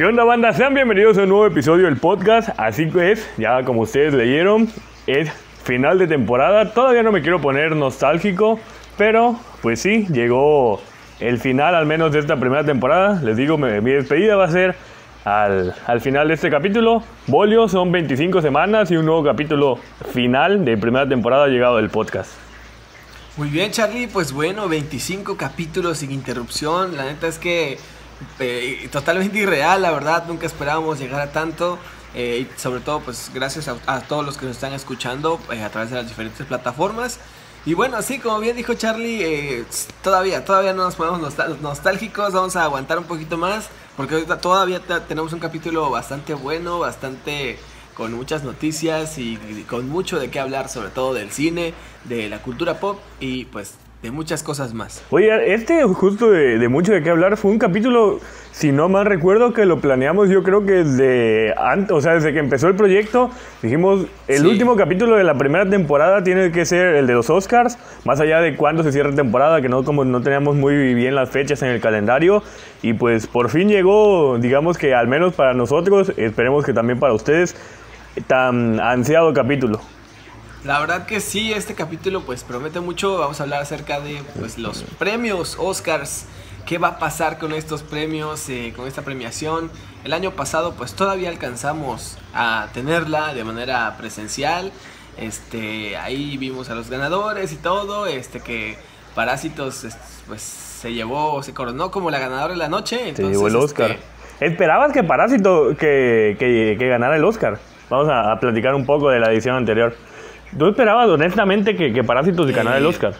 ¿Qué onda banda? Sean bienvenidos a un nuevo episodio del podcast. Así que es, ya como ustedes leyeron, es final de temporada. Todavía no me quiero poner nostálgico, pero pues sí, llegó el final al menos de esta primera temporada. Les digo, mi, despedida va a ser al, al, final de este capítulo. Bolio, son 25 semanas y un nuevo capítulo final de primera temporada llegado del podcast. Muy bien, Charlie. Pues bueno, 25 capítulos sin interrupción. La neta es que eh, totalmente irreal, la verdad. Nunca esperábamos llegar a tanto. Eh, y sobre todo, pues gracias a, todos los que nos están escuchando eh, a través de las diferentes plataformas. Y bueno, así como bien dijo Charlie, todavía, todavía no nos ponemos nostál nostálgicos, vamos a aguantar un poquito más, porque ahorita todavía tenemos un capítulo bastante bueno, bastante con muchas noticias y, y con mucho de qué hablar, sobre todo del cine, de la cultura pop y pues de muchas cosas más. Oye, este justo de, de, mucho de qué hablar fue un capítulo, si no mal recuerdo, que lo planeamos yo creo que desde antes, o sea, desde que empezó el proyecto, dijimos, el sí. último capítulo de la primera temporada tiene que ser el de los Oscars, más allá de cuándo se cierra temporada, que no como no teníamos muy bien las fechas en el calendario, y pues por fin llegó, digamos que al menos para nosotros, esperemos que también para ustedes, tan ansiado capítulo. La verdad que sí, este capítulo pues promete mucho. Vamos a hablar acerca de pues, los premios Oscars. ¿Qué va a pasar con estos premios, eh, con esta premiación? El año pasado pues todavía alcanzamos a tenerla de manera presencial. Este, ahí vimos a los ganadores y todo. Este que Parásitos pues se llevó, se coronó como la ganadora de la noche. Entonces, se llevó el Oscar. Este... ¿Esperabas que Parásito que, que, que, ganara el Oscar? Vamos a, a platicar un poco de la edición anterior. ¿Tú esperabas honestamente que, que Parásitos ganara eh, el Oscar?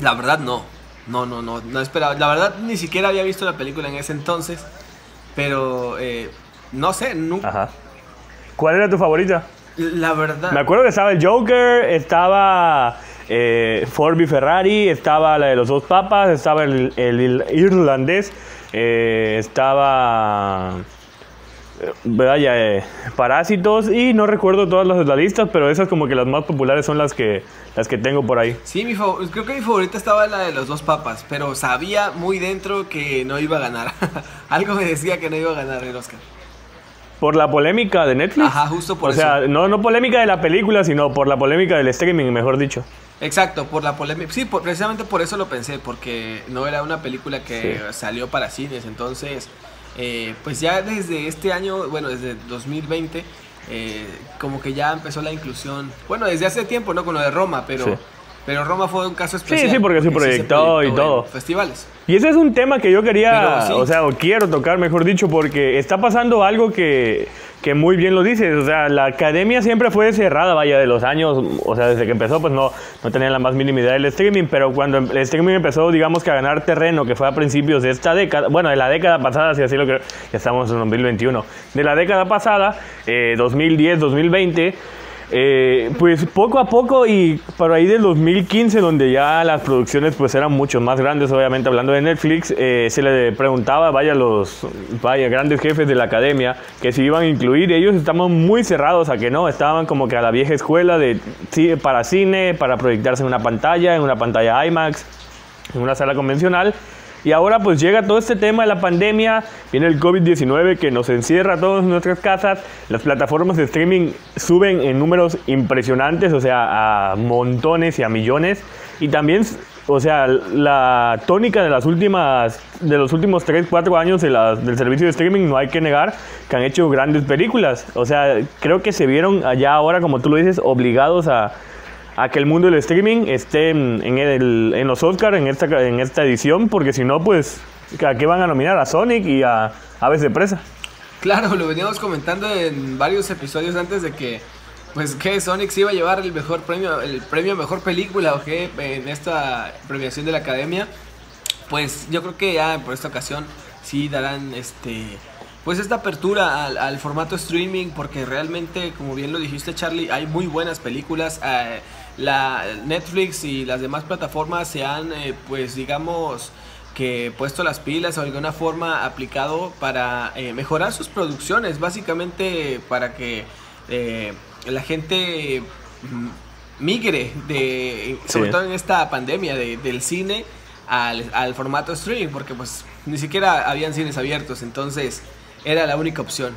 La verdad no. No, no, no, no esperaba. La verdad ni siquiera había visto la película en ese entonces. Pero eh, no sé, nunca. Ajá. ¿Cuál era tu favorita? La verdad. Me acuerdo que estaba el Joker, estaba eh, Ford v Ferrari, estaba la de los dos papas, estaba el, el, el irlandés, eh, estaba vaya, eh, Parásitos y no recuerdo todas las de la lista, pero esas como que las más populares son las que las que tengo por ahí. Sí, mi creo que mi favorita estaba la de los dos papas, pero sabía muy dentro que no iba a ganar. Algo me decía que no iba a ganar el Oscar. ¿Por la polémica de Netflix? Ajá, justo por o eso. O sea, no, no polémica de la película, sino por la polémica del streaming, mejor dicho. Exacto, por la polémica. Sí, por, precisamente por eso lo pensé, porque no era una película que sí. salió para cines, entonces eh, pues ya desde este año, bueno, desde 2020, eh, como que ya empezó la inclusión, bueno, desde hace tiempo, ¿no? Con lo de Roma, pero... Sí. Pero Roma fue un caso especial. Sí, sí, porque, porque se proyectó, sí se proyectó y todo. Festivales. Y ese es un tema que yo quería, sí. o sea, o quiero tocar, mejor dicho, porque está pasando algo que, que muy bien lo dices. O sea, la academia siempre fue cerrada, vaya, de los años, o sea, desde que empezó, pues no, no tenía la más mínima idea del streaming, pero cuando el streaming empezó, digamos que a ganar terreno, que fue a principios de esta década, bueno, de la década pasada, si así lo que ya estamos en 2021, de la década pasada, eh, 2010, 2020. Eh, pues poco a poco y por ahí del 2015 donde ya las producciones pues eran mucho más grandes obviamente hablando de Netflix eh, se le preguntaba vaya los vaya grandes jefes de la academia que si iban a incluir. Ellos estaban muy cerrados a que no estaban como que a la vieja escuela de para cine para proyectarse en una pantalla en una pantalla IMAX en una sala convencional y ahora pues llega todo este tema de la pandemia, viene el COVID-19 que nos encierra a todos en nuestras casas, las plataformas de streaming suben en números impresionantes, o sea, a montones y a millones. Y también, o sea, la tónica de las últimas, de los últimos 3, 4 años del servicio de streaming, no hay que negar que han hecho grandes películas. O sea, creo que se vieron allá ahora, como tú lo dices, obligados a a que el mundo del streaming esté en, el, en los Oscars en esta, en esta edición, porque si no, pues, ¿a qué van a nominar? A Sonic y a Aves de Presa. Claro, lo veníamos comentando en varios episodios antes de que, pues, que Sonic se iba a llevar el mejor premio, el premio mejor película o que en esta premiación de la Academia. Pues yo creo que ya por esta ocasión sí darán este pues esta apertura al, al, formato streaming porque realmente como bien lo dijiste Charlie hay muy buenas películas eh, la Netflix y las demás plataformas se han eh, pues digamos que puesto las pilas o de alguna forma aplicado para eh, mejorar sus producciones. Básicamente para que la gente mm, migre de sobre todo en esta pandemia de, del cine al, al formato streaming porque pues ni siquiera habían cines abiertos. Entonces era la única opción.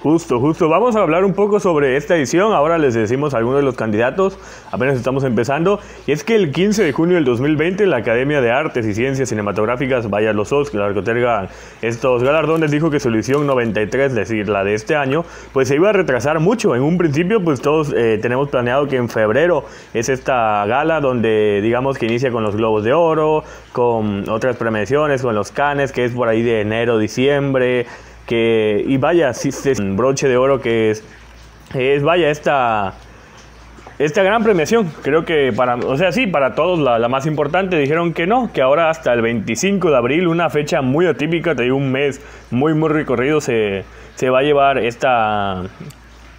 Justo, justo. Vamos a hablar un poco sobre esta edición. Ahora les decimos algunos de los candidatos. Apenas estamos empezando. Y es que el 15 de junio del 2020 la Academia de Artes y Ciencias Cinematográficas, vaya los Oscars, que otorgan estos galardones, dijo que su edición 93, es decir, la de este año, pues se iba a retrasar mucho. En un principio, pues todos eh, tenemos planeado que en febrero es esta gala donde digamos que inicia con los Globos de Oro, con otras premiaciones, con los Canes, que es por ahí de enero, diciembre que, y vaya, sí, es un broche de oro que es, es vaya, esta, esta gran premiación. Creo que para, o sea, sí, para todos la, la, más importante. Dijeron que no, que ahora hasta el 25 de abril, una fecha muy atípica, te un mes muy, muy recorrido, se, se va a llevar esta,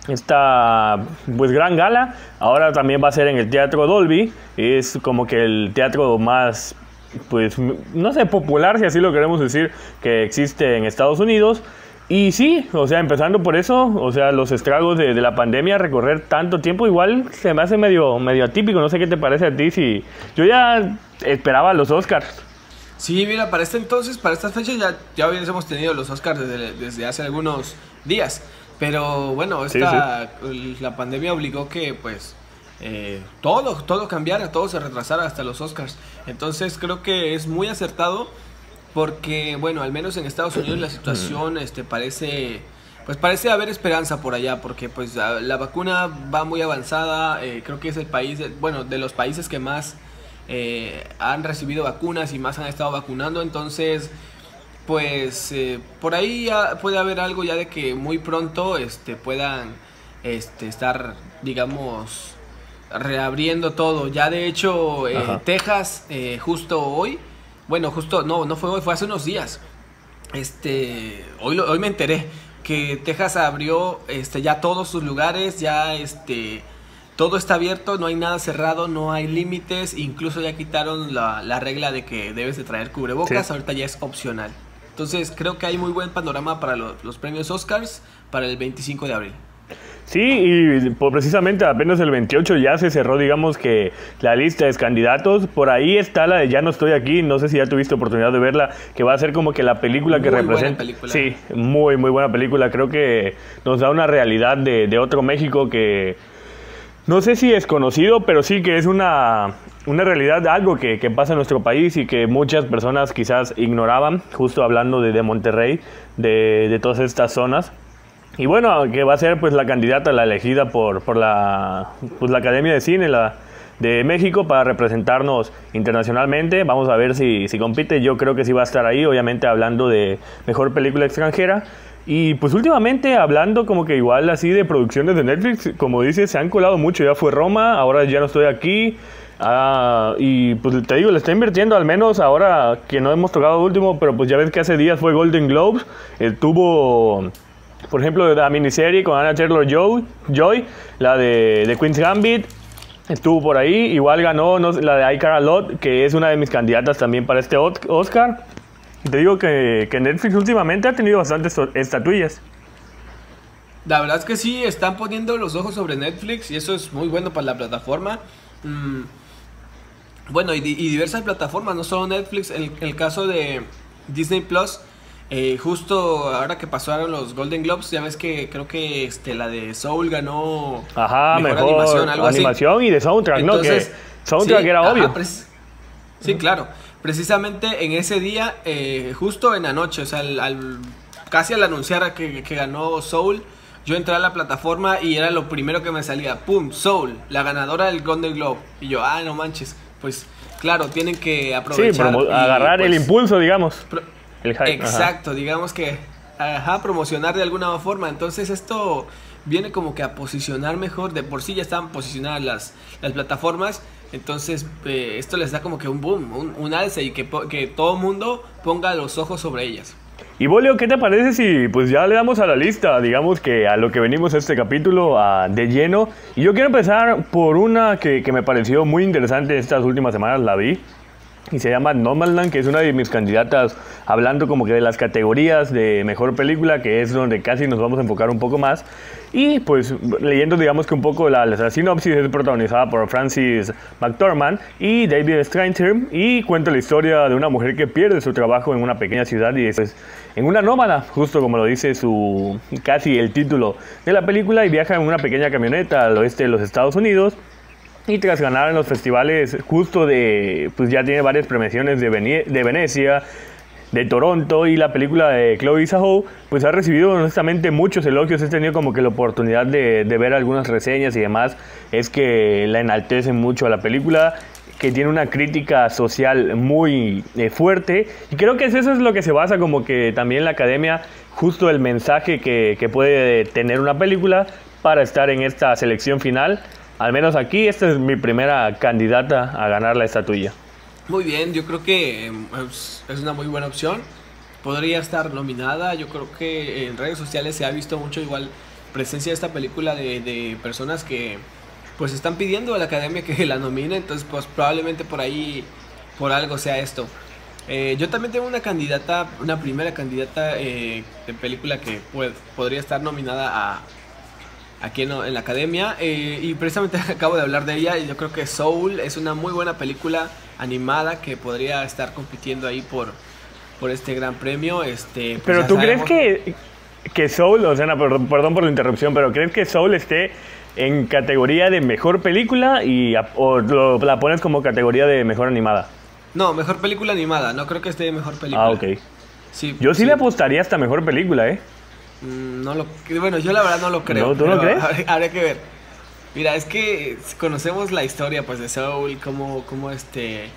esta pues gran gala. Ahora también va a ser en el Teatro Dolby. Es como que el teatro más pues, no sé, popular, si así lo queremos decir, que existe en Estados Unidos. Y sí, o sea, empezando por eso, o sea, los estragos de, la pandemia, recorrer tanto tiempo, igual se me hace medio, medio atípico. No sé qué te parece a ti, si yo ya esperaba los Oscars. Sí, mira, para este entonces, para estas fechas ya, ya hubiésemos tenido los Oscars desde, desde hace algunos días. Pero bueno, esta, la pandemia obligó que pues eh, todo, todo cambiara, todo se retrasara hasta los Oscars. Entonces creo que es muy acertado porque, bueno, al menos en Estados Unidos la situación este, parece, pues parece haber esperanza por allá, porque pues la vacuna va muy avanzada, eh, creo que es el país, bueno, de los países que más eh, han recibido vacunas y más han estado vacunando, entonces pues por ahí ya puede haber algo ya de que muy pronto este, puedan este, estar, digamos, reabriendo todo. Ya de hecho, eh, Texas, eh, justo hoy, bueno, justo, no, no fue hoy, fue hace unos días. Este, hoy, hoy me enteré que Texas abrió este, ya todos sus lugares, ya este, todo está abierto, no hay nada cerrado, no hay límites, incluso ya quitaron la, la, regla de que debes de traer cubrebocas, ahorita ya es opcional. Entonces creo que hay muy buen panorama para los premios Oscars para el 25 de abril. Sí, y precisamente apenas el 28 ya se cerró, digamos que la lista de candidatos. Por ahí está la de Ya no estoy aquí, no sé si ya tuviste oportunidad de verla, que va a ser como que la película que representa. Sí, muy, muy buena película. Creo que nos da una realidad de, otro México que no sé si es conocido, pero sí que es una, una realidad, algo que, que, pasa en nuestro país y que muchas personas quizás ignoraban, justo hablando de, de Monterrey, de, de todas estas zonas. Y bueno, que va a ser pues la candidata, la elegida por, por la, pues, la Academia de Cine la, de México para representarnos internacionalmente. Vamos a ver si, si compite. Yo creo que sí va a estar ahí, obviamente hablando de mejor película extranjera. Y pues últimamente hablando como que igual así de producciones de Netflix, como dices, se han colado mucho. Ya fue Roma, ahora ya no estoy aquí. Ah, y pues te digo, le está invirtiendo al menos ahora que no hemos tocado último, pero pues ya ves que hace días fue Golden Globes. Eh, tuvo por ejemplo, la miniserie con Anna Taylor Joy, la de, de Queen's Gambit, estuvo por ahí. Igual ganó la de I Lot, que es una de mis candidatas también para este Oscar. Te digo que, que Netflix últimamente ha tenido bastantes estatuillas. La verdad es que sí, están poniendo los ojos sobre Netflix y eso es muy bueno para la plataforma. Mm, bueno, y, diversas plataformas, no solo Netflix. El caso de Disney Plus eh, justo ahora que pasaron los Golden Globes, ya ves que creo que este, la de Soul ganó Ajá, mejor, animación, algo animación y de soundtrack, ¿no? Que soundtrack era obvio. sí, claro. Precisamente en ese día, eh, justo en la noche, o sea, al, casi al anunciar que, que, ganó Soul, yo entré a la plataforma y era lo primero que me salía. ¡Pum! Soul, la ganadora del Golden Globe. Y yo, ah, no manches. Pues claro, tienen que aprovechar. Sí, agarrar el pues, impulso, digamos. Exacto, digamos que ajá, promocionar de alguna forma. Entonces esto viene como que a posicionar mejor. De por sí ya están posicionadas las, las plataformas. Entonces eh, esto les da como que un boom, un, un alce y que, que todo el mundo ponga los ojos sobre ellas. Y Bolio, ¿qué te parece si pues ya le damos a la lista, digamos que a lo que venimos este capítulo de lleno? Y yo quiero empezar por una que, que me pareció muy interesante estas últimas semanas, la vi y se llama Nomadland, que es una de mis candidatas hablando como que de las categorías de mejor película, que es donde casi nos vamos a enfocar un poco más. Y pues leyendo digamos que un poco la, la sinopsis es protagonizada por Francis McDormand y David Strathairn y cuenta la historia de una mujer que pierde su trabajo en una pequeña ciudad y es en una nómada, justo como lo dice su casi el título de la película y viaja en una pequeña camioneta al oeste de los Estados Unidos y tras ganar en los festivales justo de, pues ya tiene varias premiaciones de, de Venecia, de Toronto y la película de Chloe Zhao, pues ha recibido honestamente muchos elogios. He tenido como que la oportunidad de, de, ver algunas reseñas y demás. Es que la enaltecen mucho a la película, que tiene una crítica social muy eh, fuerte. Y creo que eso es lo que se basa como que también la academia, justo el mensaje que, que puede tener una película para estar en esta selección final. Al menos aquí, esta es mi primera candidata a ganar la estatuilla. Muy bien, yo creo que em, es, una muy buena opción. Podría estar nominada. Yo creo que en redes sociales se ha visto mucho igual presencia de esta película de, personas que pues están pidiendo a la academia que la nomine. Entonces, pues probablemente por ahí, por algo sea esto. Eh, yo también tengo una candidata, una primera candidata eh, de película que podría estar nominada a, aquí en, la academia. Eh, y precisamente acabo de hablar de ella y yo creo que Soul es una muy buena película animada que podría estar compitiendo ahí por, por este gran premio. Este, pues pero tú crees que, que Soul, o sea, perdón, por la interrupción, pero ¿crees que Soul esté en categoría de mejor película y o la pones como categoría de mejor animada? No, mejor película animada, no creo que esté mejor película. Ah, ok. Sí, yo sí, le apostaría hasta mejor película, ¿eh? Mm, no lo, bueno, yo la verdad no lo creo. ¿Tú lo crees? Habría que ver. Mira, es que conocemos la historia pues de Soul, como, como este,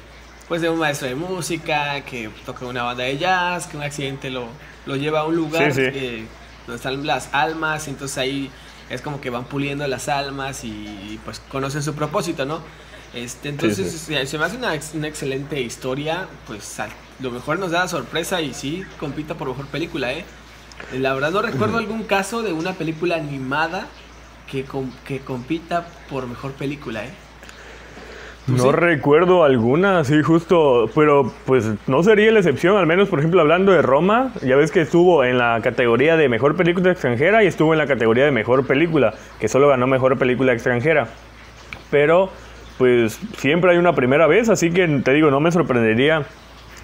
pues de un maestro de música que toca una banda de jazz, que un accidente lo, lo lleva a un lugar donde están las almas, entonces ahí es como que van puliendo las almas y pues conocen su propósito, ¿no? Este, entonces se me hace una, una, excelente historia, pues lo mejor nos da la sorpresa y sí, compita por mejor película, ¿eh? La verdad no recuerdo algún caso de una película animada que, que compita por mejor película, ¿eh? No recuerdo alguna, sí, justo, pero pues no sería la excepción, al menos por ejemplo hablando de Roma, ya ves que estuvo en la categoría de mejor película extranjera y estuvo en la categoría de mejor película, que solo ganó mejor película extranjera. Pero pues siempre hay una primera vez, así que te digo, no me sorprendería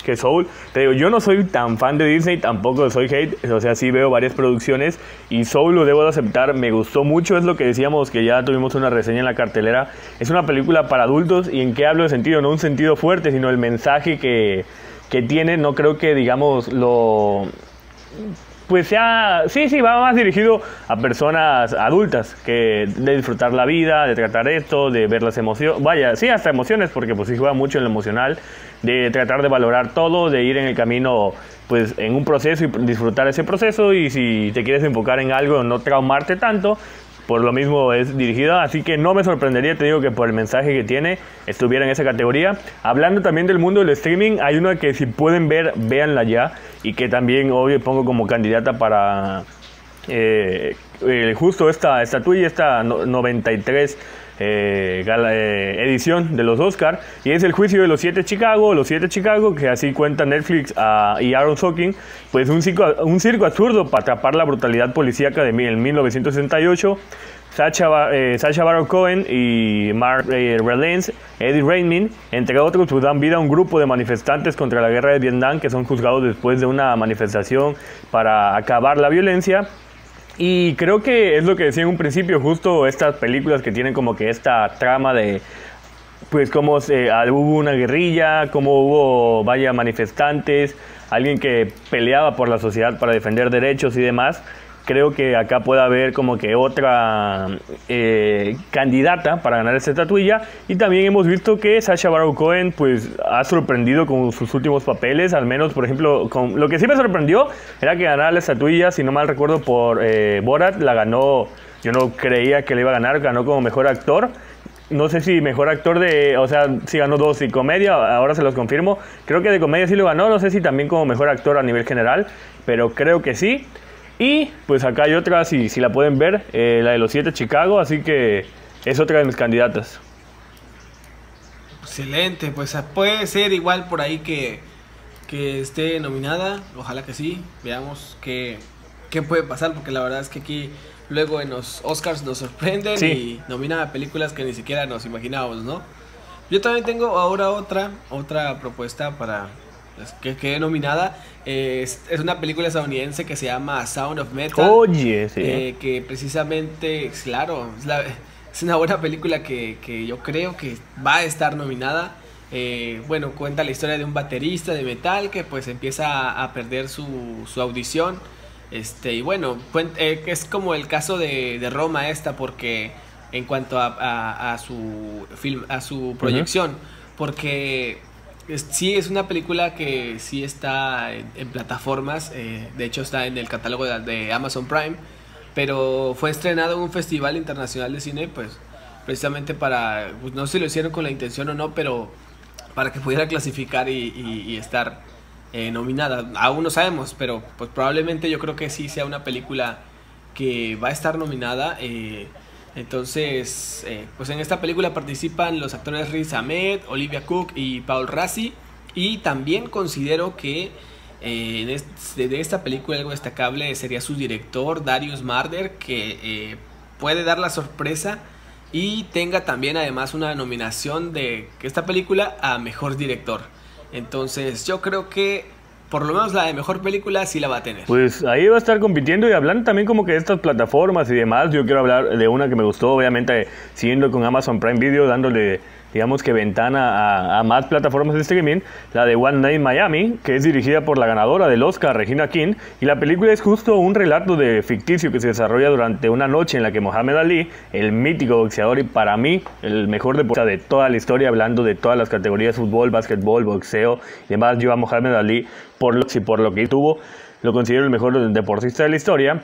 que Soul. Te digo, yo no soy tan fan de Disney, tampoco soy hate, o sea, sí veo varias producciones y Soul lo debo de aceptar, me gustó mucho, es lo que decíamos que ya tuvimos una reseña en la cartelera. Es una película para adultos y en qué hablo de sentido, no un sentido fuerte, sino el mensaje que, que tiene, no creo que digamos lo pues sea, sí, sí, va más dirigido a personas adultas, que de disfrutar la vida, de tratar esto, de ver las emociones, vaya, sí, hasta emociones, porque pues sí juega mucho en lo emocional, de tratar de valorar todo, de ir en el camino, pues en un proceso y disfrutar ese proceso, y si te quieres enfocar en algo, no traumarte tanto, por lo mismo es dirigida, así que no me sorprendería, te digo que por el mensaje que tiene estuviera en esa categoría. Hablando también del mundo del streaming, hay una que si pueden ver, véanla ya. Y que también obvio pongo como candidata para eh, eh, justo esta estatuilla, esta 93 eh, edición de los Oscar y es el juicio de los siete Chicago, los siete Chicago que así cuenta Netflix ah, y Aaron Sorkin, pues un circo, un circo absurdo para atrapar la brutalidad policíaca de 1968. Sacha, eh, Sacha Baron Cohen y Mark eh, Eddie Raymond, entre otros, pues dan vida a un grupo de manifestantes contra la guerra de Vietnam que son juzgados después de una manifestación para acabar la violencia. Y creo que es lo que decía en un principio, justo estas películas que tienen como que esta trama de, pues cómo ah, hubo una guerrilla, cómo hubo, vaya, manifestantes, alguien que peleaba por la sociedad para defender derechos y demás creo que acá puede haber como que otra eh, candidata para ganar esta estatuilla. Y también hemos visto que Sasha Baron Cohen pues ha sorprendido con sus últimos papeles, al menos por ejemplo, con, lo que sí me sorprendió era que ganara la estatuilla, si no mal recuerdo, por eh, Borat, la ganó, yo no creía que le iba a ganar, ganó como mejor actor. No sé si mejor actor de, o sea, si ganó dos y comedia, ahora se los confirmo. Creo que de comedia sí lo ganó, no sé si también como mejor actor a nivel general, pero creo que sí. Y pues acá hay otra, si, si la pueden ver, eh, la de los siete Chicago, así que es otra de mis candidatas. Excelente, pues ah, puede ser igual por ahí que, que esté nominada, ojalá que sí, veamos qué, qué puede pasar, porque la verdad es que aquí luego en los Oscars nos sorprenden y nominan a películas que ni siquiera nos imaginábamos, ¿no? Yo también tengo ahora otra, otra propuesta para que quede nominada. es, una película estadounidense que se llama Sound of Metal. Oye, sí. Eh, que precisamente, claro, es la, es una buena película que, que yo creo que va a estar nominada. Eh, bueno, cuenta la historia de un baterista de metal que pues empieza a, perder su, su, audición. Este, y bueno, eh, es como el caso de, de, Roma esta porque en cuanto a, a, su film, a su proyección, porque sí es una película que sí está en, plataformas, eh, de hecho está en el catálogo de, Amazon Prime pero fue estrenado en un festival internacional de cine, pues precisamente para, pues, no sé si lo hicieron con la intención o no, pero para que pudiera clasificar y, estar eh, nominada. Aún no sabemos, pero pues probablemente yo creo que sí sea una película que va a estar nominada. Eh, entonces, eh, pues en esta película participan los actores Riz Ahmed, Olivia Cook y Paul Rassi. Y también considero que eh, de esta película algo destacable sería su director, Darius Marder, que eh, puede dar la sorpresa y tenga también además una nominación de esta película a Mejor Director. Entonces yo creo que por lo menos la de Mejor Película sí la va a tener. Pues ahí va a estar compitiendo y hablando también como que de estas plataformas y demás, yo quiero hablar de una que me gustó, obviamente siguiendo con Amazon Prime Video, dándole digamos que ventana a, más plataformas de streaming, la de One Night Miami, que es dirigida por la ganadora del Oscar, Regina King, y la película es justo un relato de ficticio que se desarrolla durante una noche en la que Mohamed Ali, el mítico boxeador y para mí el mejor deportista de toda la historia, hablando de todas las categorías, fútbol, básquetbol, boxeo y demás, yo a Mohamed Ali por lo, por lo que tuvo, lo considero el mejor deportista de la historia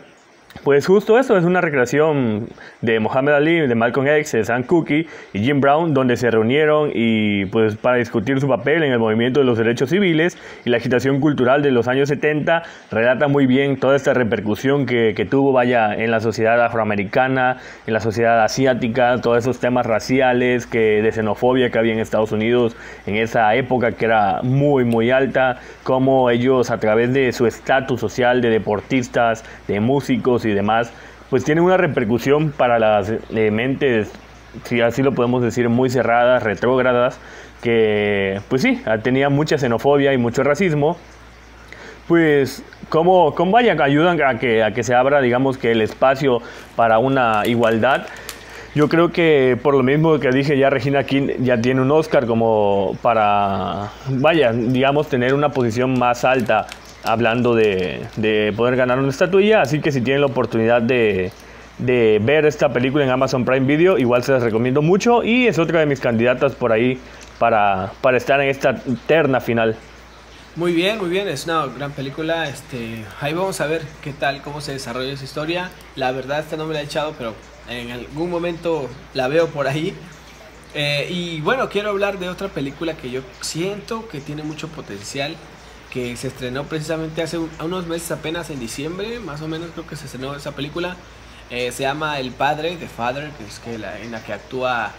pues justo eso, es una recreación de Muhammad Ali, de Malcolm X, de Sam Cooke y Jim Brown, donde se reunieron y pues para discutir su papel en el movimiento de los derechos civiles y la agitación cultural de los años 70, relata muy bien toda esta repercusión que, que tuvo, vaya, en la sociedad afroamericana, en la sociedad asiática, todos esos temas raciales, que de xenofobia que había en Estados Unidos en esa época que era muy, muy alta, cómo ellos a través de su estatus social de deportistas, de músicos, y demás, pues tienen una repercusión para las eh, mentes, si así lo podemos decir, muy cerradas, retrógradas, que pues sí, tenía mucha xenofobia y mucho racismo, pues como, como vaya, ayudan a que, a que se abra, digamos, que el espacio para una igualdad. Yo creo que por lo mismo que dije ya Regina King ya tiene un Oscar como para, vaya, digamos, tener una posición más alta hablando de, poder ganar una estatuilla. Así que si tienen la oportunidad de, ver esta película en Amazon Prime Video, igual se las recomiendo mucho. Y es otra de mis candidatas por ahí para, para estar en esta terna final. Muy bien, muy bien, es una gran película. Este, ahí vamos a ver qué tal, cómo se desarrolla esa historia. La verdad, esta no me la he echado, pero en algún momento la veo por ahí. Eh, y bueno, quiero hablar de otra película que yo siento que tiene mucho potencial que se estrenó precisamente hace unos meses apenas en diciembre, más o menos creo que se estrenó esa película. Eh, se llama El Padre, The Father, que es que la, en la que actúa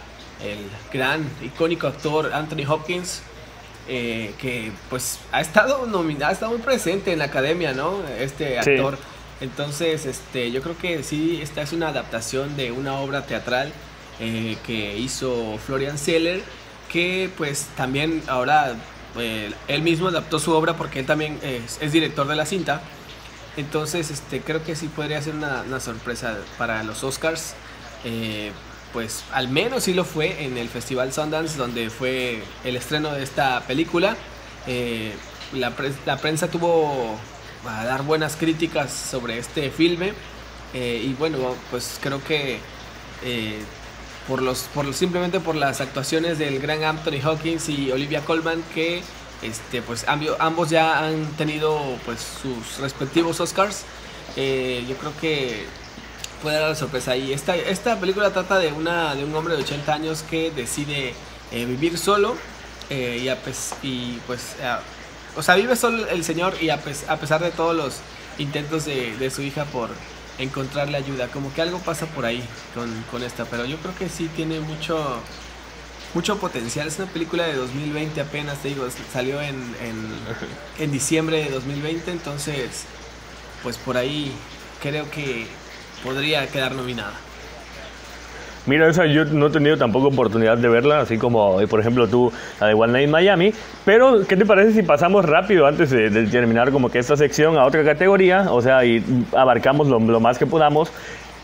el gran, icónico actor Anthony Hopkins, eh, que pues ha estado nominado, ha estado muy presente en la academia, ¿no? Este actor. Entonces, este, yo creo que sí, esta es una adaptación de una obra teatral eh, que hizo Florian Seller, que pues también ahora eh, él mismo adaptó su obra porque él también es, director de la cinta. Entonces, este, creo que sí podría ser una, sorpresa para los Oscars. Eh, pues al menos sí lo fue en el Festival Sundance, donde fue el estreno de esta película. Eh, la, prensa tuvo a dar buenas críticas sobre este filme. y bueno, pues creo que por los, por, simplemente por las actuaciones del gran Anthony Hawkins y Olivia Colman que este, pues ambos ya han tenido pues sus respectivos Oscars. Eh, yo creo que puede dar la sorpresa. Y esta, esta película trata de, una, de un hombre de 80 años que decide eh, vivir solo eh, y, y, pues, o sea, vive solo el señor y a, pesar de todos los intentos de, de su hija por encontrarle ayuda. Como que algo pasa por ahí con, con, esta, pero yo creo que sí tiene mucho, mucho potencial. Es una película de 2020 apenas, te digo, salió en, en, en diciembre de 2020, entonces, pues por ahí creo que podría quedar nominada. Mira, esa yo no he tenido tampoco oportunidad de verla, así como, eh, por ejemplo, tú, la de One Night Miami. Pero, ¿qué te parece si pasamos rápido antes de, terminar como que esta sección a otra categoría? O sea, y abarcamos lo, más que podamos.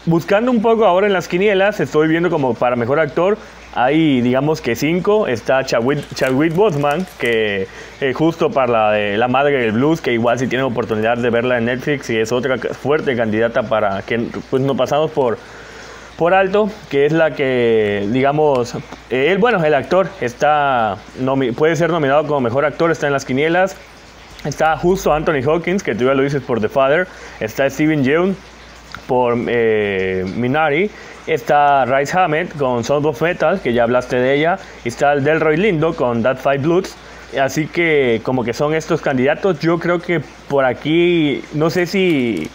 Buscando un poco ahora en las quinielas, estoy viendo como para mejor actor, hay digamos que cinco. Está Chadwick, Boseman, que eh, justo para la, de la madre del blues, que igual si tienen oportunidad de verla en Netflix y es otra fuerte candidata para que pues no pasamos por por alto, que es la que, digamos, él, bueno, el actor está puede ser nominado como mejor actor, está en las quinielas. Está justo Anthony Hawkins, que tú ya lo dices por The Father. Está Steven Yeun por eh, Minari. Está Rice Hammett con Sound of Metal, que ya hablaste de ella. Está el Delroy Lindo con That Five Bloods. Así que como que son estos candidatos. Yo creo que por aquí, no sé si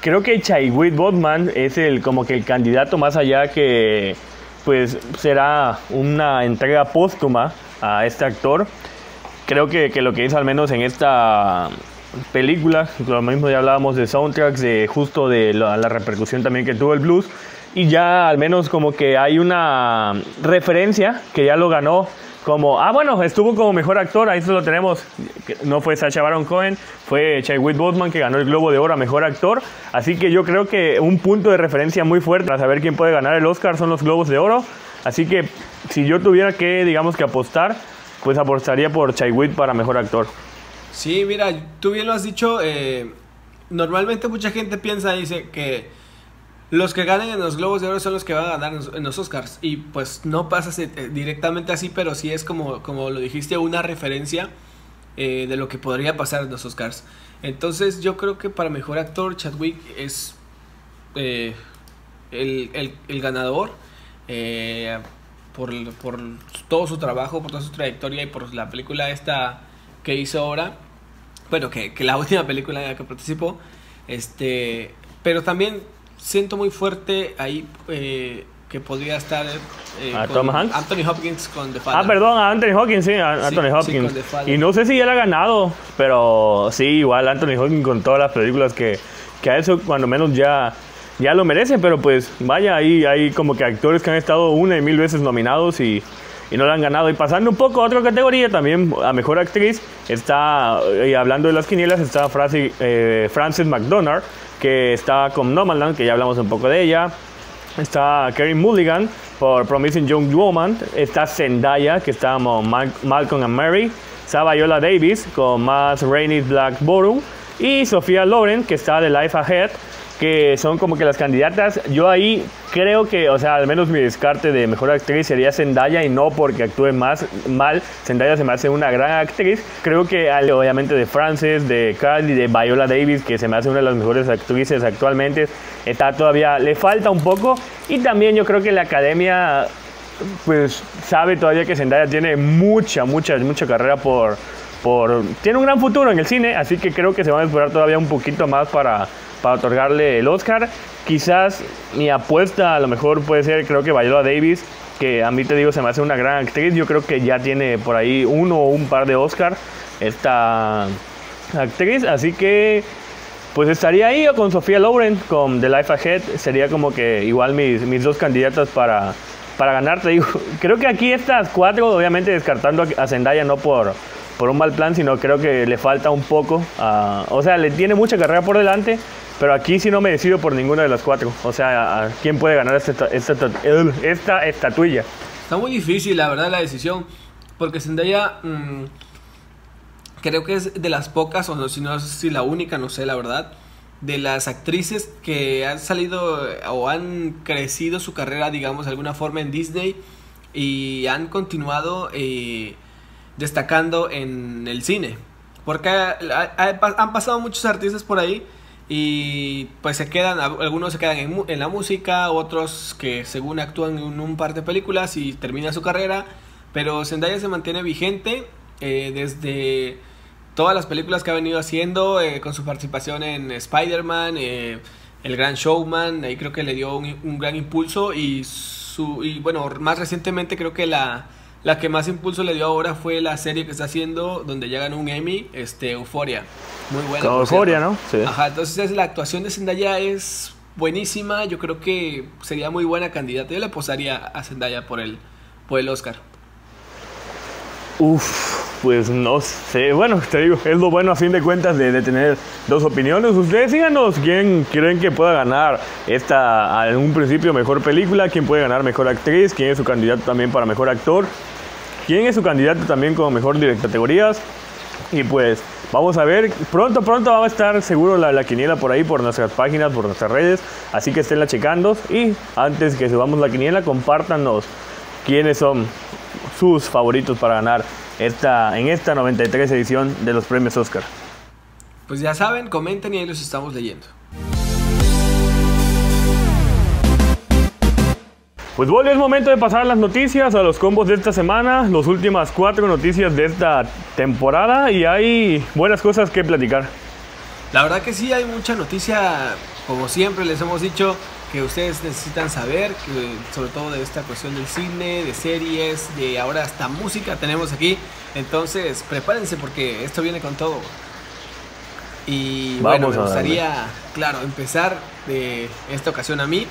creo que Chadwick Botman es el como que el candidato más allá que pues será una entrega póstuma a este actor. Creo que, que lo que hizo al menos en esta película, lo mismo ya hablábamos de soundtracks, de justo de la, la repercusión también que tuvo el blues, y ya al menos como que hay una referencia que ya lo ganó como, ah, bueno, estuvo como mejor actor, ahí lo tenemos. No fue Sacha Baron Cohen, fue Chadwick Boseman que ganó el Globo de Oro a mejor actor. Así que yo creo que un punto de referencia muy fuerte para saber quién puede ganar el Oscar son los Globos de Oro. Así que si yo tuviera que, digamos que apostar, pues apostaría por Chadwick para mejor actor. Sí, mira, tú bien lo has dicho. Eh, normalmente mucha gente piensa, dice que los que ganen en los Globos de Oro son los que van a ganar en los Oscars. Y pues no pasa eh, directamente así, pero sí es como, como lo dijiste, una referencia eh, de lo que podría pasar en los Oscars. Entonces yo creo que para mejor actor Chadwick es eh, el, ganador por, por, todo su trabajo, por toda su trayectoria y por la película esta que hizo ahora. Bueno, que, que la última película en la que participó. Este, pero también siento muy fuerte ahí eh, que podría estar eh, Anthony Hopkins con The Father. Ah, perdón, a Anthony Hopkins, sí, Anthony Hopkins. y no sé si él ha ganado, pero sí, igual Anthony Hopkins con todas las películas que, que ha hecho, cuando menos ya, ya lo merece, pero pues vaya, ahí hay como que actores que han estado una y mil veces nominados y, y no lo han ganado. Y pasando un poco a otra categoría, también a mejor actriz, está, y hablando de las quinielas, está Francis, eh, Frances McDonald que está con Nomadland, que ya hablamos un poco de ella. Está Karen Mulligan por Promising Young Woman. Está Zendaya, que está con Malcolm and Mary. Está Viola Davis con Mass Rainy Black. Y Sofía Loren, que está de Life Ahead que son como que las candidatas. Yo ahí creo que, o sea, al menos mi descarte de mejor actriz sería Zendaya y no porque actúe más mal. Zendaya se me hace una gran actriz. Creo que obviamente de Frances, de Carly, de Viola Davis, que se me hace una de las mejores actrices actualmente, está todavía, le falta un poco. Y también yo creo que la academia pues sabe todavía que Zendaya tiene mucha, mucha, mucha carrera por, por... Tiene un gran futuro en el cine, así que creo que se van a esperar todavía un poquito más para para otorgarle el Oscar. Quizás mi apuesta a lo mejor puede ser, creo que Viola Davis, que a mí te digo se me hace una gran actriz. Yo creo que ya tiene por ahí uno o un par de Oscar esta actriz. Así que pues estaría ahí o con Sofía Loren, con The Life Ahead. Sería como que igual mis, mis dos candidatas para, para ganar. Creo que aquí estas cuatro, obviamente descartando a Zendaya no por por un mal plan, sino creo que le falta un poco. o sea, le tiene mucha carrera por delante, pero aquí sí no me decido por ninguna de las cuatro. O sea, ¿quién puede ganar esta, esta, esta estatuilla? Está muy difícil, la verdad, la decisión. Porque Zendaya mmm, creo que es de las pocas, o no, si no si la única, no sé, la verdad, de las actrices que han salido o han crecido su carrera, digamos, de alguna forma en Disney y han continuado eh, destacando en el cine. Porque han pasado muchos artistas por ahí y pues se quedan, algunos se quedan en, la música, otros que según actúan en un par de películas y termina su carrera, pero Zendaya se mantiene vigente eh, desde todas las películas que ha venido haciendo, eh, con su participación en Spider-Man, eh, El Gran Showman, ahí creo que le dio un, gran impulso y su, y bueno, más recientemente creo que la, la que más impulso le dio ahora fue la serie que está haciendo, donde ya ganó un Emmy, este, Euforia. Muy buena. Euforia, ¿no? Sí. Ajá, entonces la actuación de Zendaya es buenísima. Yo creo que sería muy buena candidata. Yo le apostaría a Zendaya por el, por el Oscar. Uf, pues no sé. Bueno, te digo, es lo bueno a fin de cuentas de, tener dos opiniones. Ustedes díganos quién creen que pueda ganar esta, en un principio, mejor película, quién puede ganar mejor actriz, quién es su candidato también para mejor actor, quién es su candidato también como mejor director de categorías. Y pues vamos a ver, pronto, pronto va a estar seguro la, la, quiniela por ahí, por nuestras páginas, por nuestras redes. Así que esténla checando. Y antes que subamos la quiniela, compártanos quiénes son sus favoritos para ganar esta, en esta 93 edición de los premios Oscar. Pues ya saben, comenten y ahí los estamos leyendo. Pues vuelve el momento de pasar las noticias, a los combos de esta semana, las últimas cuatro noticias de esta temporada y hay buenas cosas que platicar. La verdad que sí, hay mucha noticia, como siempre les hemos dicho, que ustedes necesitan saber, sobre todo de esta cuestión del cine, de series, de ahora hasta música tenemos aquí. Entonces, prepárense porque esto viene con todo. Y bueno, me gustaría, claro, empezar de esta ocasión a mí,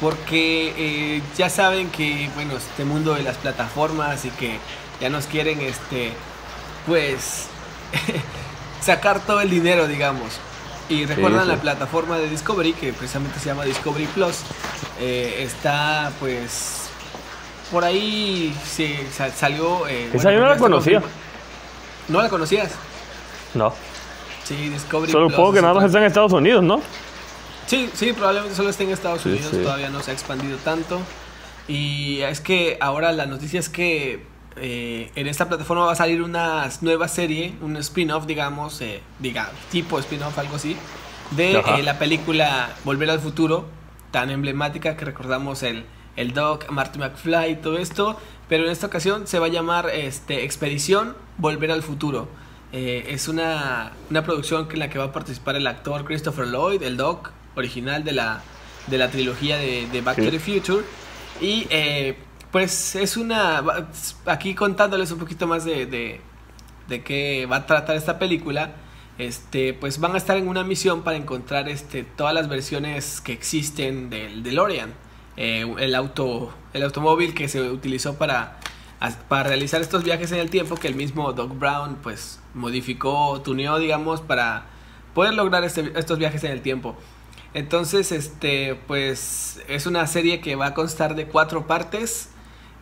porque eh, ya saben que, bueno, este mundo de las plataformas y que ya nos quieren, este, pues, sacar todo el dinero, digamos. Y recuerdan la plataforma de Discovery, que precisamente se llama Discovery Plus, eh, está pues por ahí sí, salió... Eh, Esa yo no la conocía. ¿No la conocías? No. Sí, Discovery Solo puedo que nada más está en Estados Unidos, ¿no? Sí, sí, probablemente solo esté en Estados Unidos, todavía no se ha expandido tanto. Y es que ahora la noticia es que eh, en esta plataforma va a salir una nueva serie, un spin-off, digamos, eh, diga, tipo spin-off, algo así, de eh, la película Volver al Futuro, tan emblemática que recordamos el, el Doc, Marty McFly y todo esto, pero en esta ocasión se va a llamar este, Expedición Volver al Futuro. es una, una producción en la que va a participar el actor Christopher Lloyd, el Doc original de la, de la trilogía de, Back to the Future. Y pues es una. Aquí contándoles un poquito más de, de, qué va a tratar esta película. Este, pues van a estar en una misión para encontrar este, todas las versiones que existen del DeLorean. Eh, el, auto, el automóvil que se utilizó para, para realizar estos viajes en el tiempo, que el mismo Doc Brown pues modificó, tuneó, digamos, para poder lograr este, estos viajes en el tiempo. Entonces, este, pues es una serie que va a constar de cuatro partes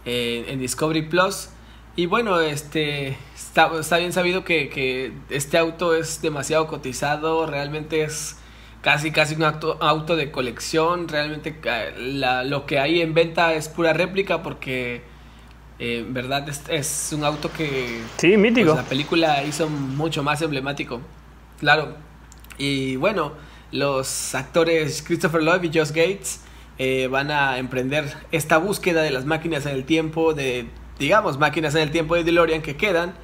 en Discovery Plus. Y bueno, este está, bien sabido que, este auto es demasiado cotizado, realmente es casi casi un auto, auto de colección, realmente lo que hay en venta es pura réplica porque eh, en verdad es, un auto que sí, mítico. Pues, la película hizo mucho más emblemático, claro. Y bueno, los actores Christopher Lloyd y Josh Gates eh, van a emprender esta búsqueda de las máquinas en el tiempo, de, digamos, máquinas en el tiempo de DeLorean que quedan,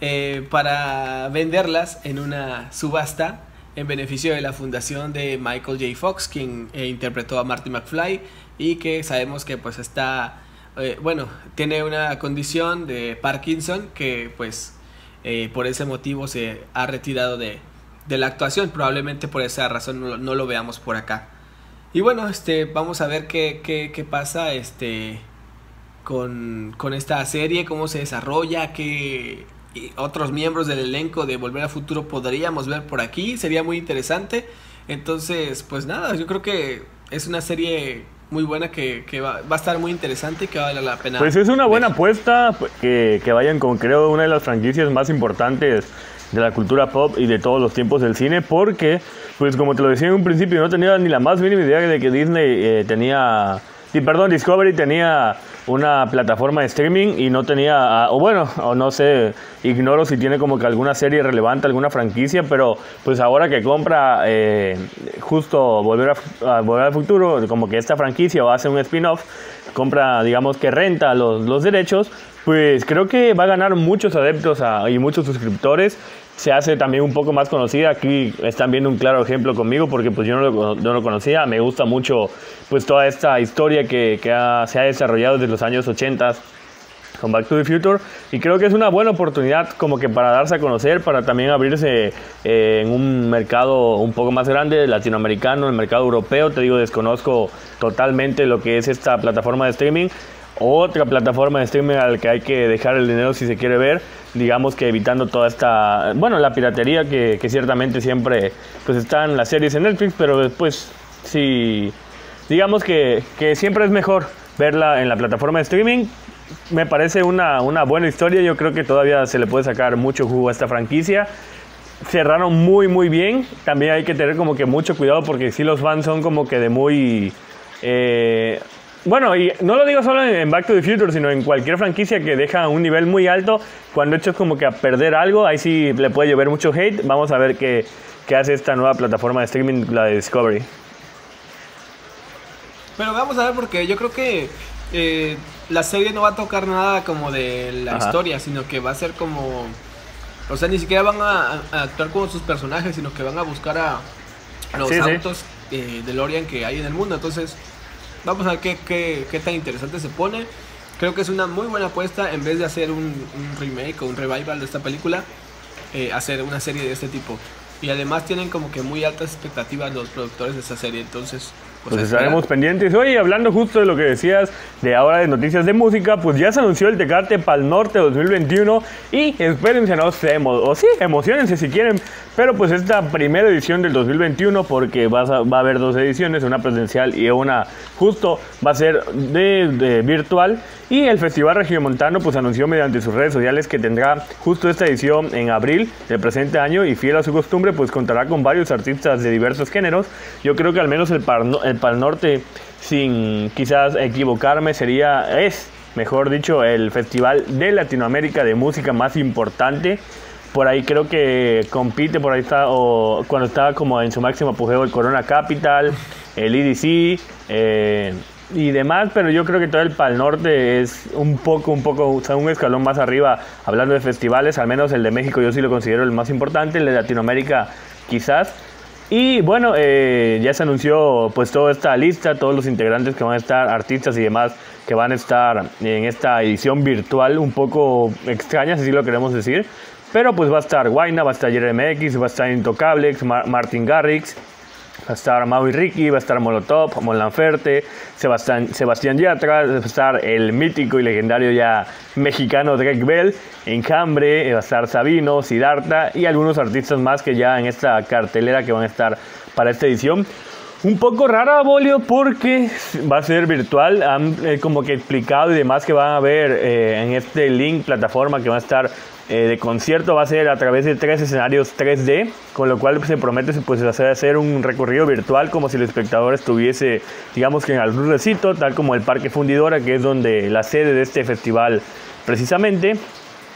eh, para venderlas en una subasta en beneficio de la fundación de Michael J. Fox, quien eh, interpretó a Marty McFly y que sabemos que pues está, bueno, tiene una condición de Parkinson que pues por ese motivo se ha retirado de, de la actuación, probablemente por esa razón no lo veamos por acá. Y bueno, este, vamos a ver qué, qué, qué pasa este, con, con, esta serie, cómo se desarrolla, qué otros miembros del elenco de Volver a Futuro podríamos ver por aquí, sería muy interesante. Entonces, pues nada, yo creo que es una serie muy buena que, que va, va, a estar muy interesante y que vale la pena. Pues es una buena apuesta que, que vayan con creo una de las franquicias más importantes de la cultura pop y de todos los tiempos del cine, porque, pues como te lo decía en un principio, no tenía ni la más mínima idea de que Disney eh, tenía, sí, perdón, Discovery tenía una plataforma de streaming y no tenía, ah, o bueno, o no sé, ignoro si tiene como que alguna serie relevante, alguna franquicia, pero pues ahora que compra eh, justo Volver, a, Volver al Futuro, como que esta franquicia o hace un spin-off, compra, digamos que renta los, los derechos, pues creo que va a ganar muchos adeptos y muchos suscriptores se hace también un poco más conocida. Aquí están viendo un claro ejemplo conmigo porque pues yo no lo, no lo conocía. Me gusta mucho pues toda esta historia que, que se ha desarrollado desde los años 80 con Back to the Future y creo que es una buena oportunidad como que para darse a conocer, para también abrirse eh, en un mercado un poco más grande, latinoamericano, el mercado europeo, te digo, desconozco totalmente lo que es esta plataforma de streaming, otra plataforma de streaming al que hay que dejar el dinero si se quiere ver, digamos que evitando toda esta, bueno, la piratería que, que ciertamente siempre pues están las series en Netflix, pero después sí, digamos que, que siempre es mejor verla en la plataforma de streaming. Me parece una, una buena historia, yo creo que todavía se le puede sacar mucho jugo a esta franquicia cerraron muy muy bien. También hay que tener como que mucho cuidado porque si los fans son como que de muy... Eh, bueno, y no lo digo solo en Back to the Future, sino en cualquier franquicia que deja un nivel muy alto, cuando echas como que a perder algo, ahí sí le puede llover mucho hate. Vamos a ver qué, qué hace esta nueva plataforma de streaming, la de Discovery. Pero vamos a ver porque yo creo que eh, la serie no va a tocar nada como de la historia, sino que va a ser como... O sea, ni siquiera van a, actuar como sus personajes, sino que van a buscar a los autos eh, de Lorian que hay en el mundo. Entonces, Vamos a ver qué, qué, qué, tan interesante se pone. Creo que es una muy buena apuesta en vez de hacer un, remake o un revival de esta película, eh, hacer una serie de este tipo. Y además tienen como que muy altas expectativas los productores de esta serie, entonces pues, pues estaremos pendientes. Oye, hablando justo de lo que decías de ahora de noticias de música, pues ya se anunció el Tecate Pal Norte 2021 y espérense, no sé, o sí, emocionense si quieren, pero pues esta primera edición del 2021, porque va a, va a haber dos ediciones, una presencial y una justo va a ser de, virtual. Y el Festival Regiomontano pues anunció mediante sus redes sociales que tendrá justo esta edición en abril del presente año y fiel a su costumbre pues contará con varios artistas de diversos géneros. Yo creo que al menos el, Pal Norte, sin quizás equivocarme, sería, es, mejor dicho, el festival de Latinoamérica de música más importante. Por ahí creo que compite, por ahí está, o cuando estaba como en su máximo apogeo el Corona Capital, el EDC eh, y demás, pero yo creo que todo el Pal Norte es un poco, un poco, o sea, un escalón más arriba hablando de festivales, al menos el de México yo sí lo considero el más importante, el de Latinoamérica quizás. Y bueno, eh, ya se anunció pues toda esta lista, todos los integrantes que van a estar, artistas y demás, que van a estar en esta edición virtual un poco extraña, si lo queremos decir. Pero pues va a estar Guayna, va a estar Jeremy va a estar Intocablex, Martin Garrix, va a estar Maui Ricky, va a estar Molotov, Mon Laferte, Sebastián, Sebastián Yatra, va a estar el mítico y legendario ya mexicano Drake Bell, Enjambre, va a estar Sabino, Siddhartha y algunos artistas más que ya en esta cartelera que van a estar para esta edición. Un poco rara, Bolio, porque va a ser virtual. Han eh, como que explicado y demás que van a ver eh, en este link, plataforma que va a estar eh, de concierto va a ser a través de tres escenarios 3D, con lo cual se promete pues, hacer un recorrido virtual como si el espectador estuviese, digamos que en algún recito, tal como el Parque Fundidora, que es donde la sede de este festival precisamente.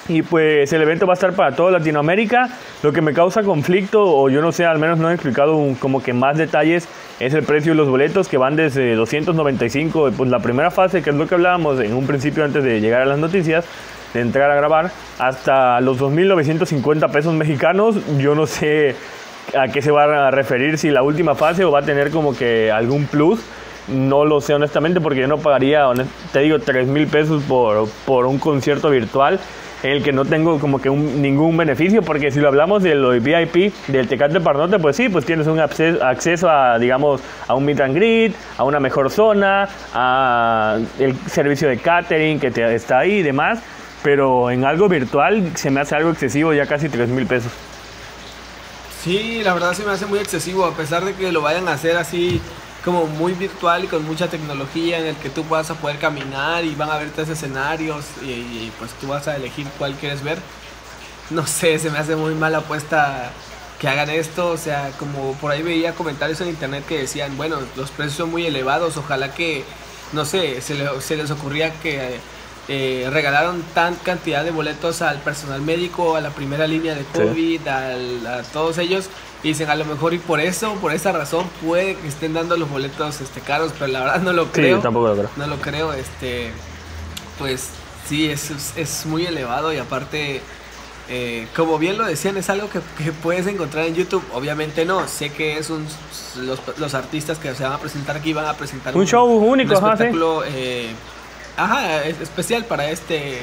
Y pues el evento va a estar para toda Latinoamérica. Lo que me causa conflicto, o yo no sé, al menos no he explicado como que más detalles, es el precio de los boletos que van desde 295, pues la primera fase, que es lo que hablábamos en un principio antes de llegar a las noticias, de entrar a grabar hasta los 2.950 pesos mexicanos. Yo no sé a qué se va a referir, si la última fase o va a tener como que algún plus. No lo sé honestamente porque yo no pagaría, te digo, 3 mil pesos por, por un concierto virtual en el que no tengo como que un, ningún beneficio, porque si lo hablamos de lo de VIP, del Tecate Parnote, pues sí, pues tienes un acceso, a, digamos, a un meet and greet, a una mejor zona, a el servicio de catering que te, está ahí y demás, pero en algo virtual se me hace algo excesivo, ya casi 3 mil pesos. Sí, la verdad se me hace muy excesivo, a pesar de que lo vayan a hacer así como muy virtual y con mucha tecnología en el que tú vas a poder caminar y van a ver tres escenarios y, pues tú vas a elegir cuál quieres ver. No sé, se me hace muy mala apuesta que hagan esto, o sea, como por ahí veía comentarios en internet que decían, bueno, los precios son muy elevados, ojalá que, no sé, se, se les ocurría que eh, regalaron tan cantidad de boletos al personal médico, a la primera línea de COVID, a todos ellos. Y dicen, a lo mejor y por eso, por esa razón, puede que estén dando los boletos este, caros, pero la verdad no lo creo. tampoco lo creo. No lo creo, este, pues sí, es, es muy elevado y aparte, eh, como bien lo decían, es algo que, puedes encontrar en YouTube. Obviamente no, sé que es un los, artistas que se van a presentar aquí van a presentar un, show único, un espectáculo eh, ajá, especial para este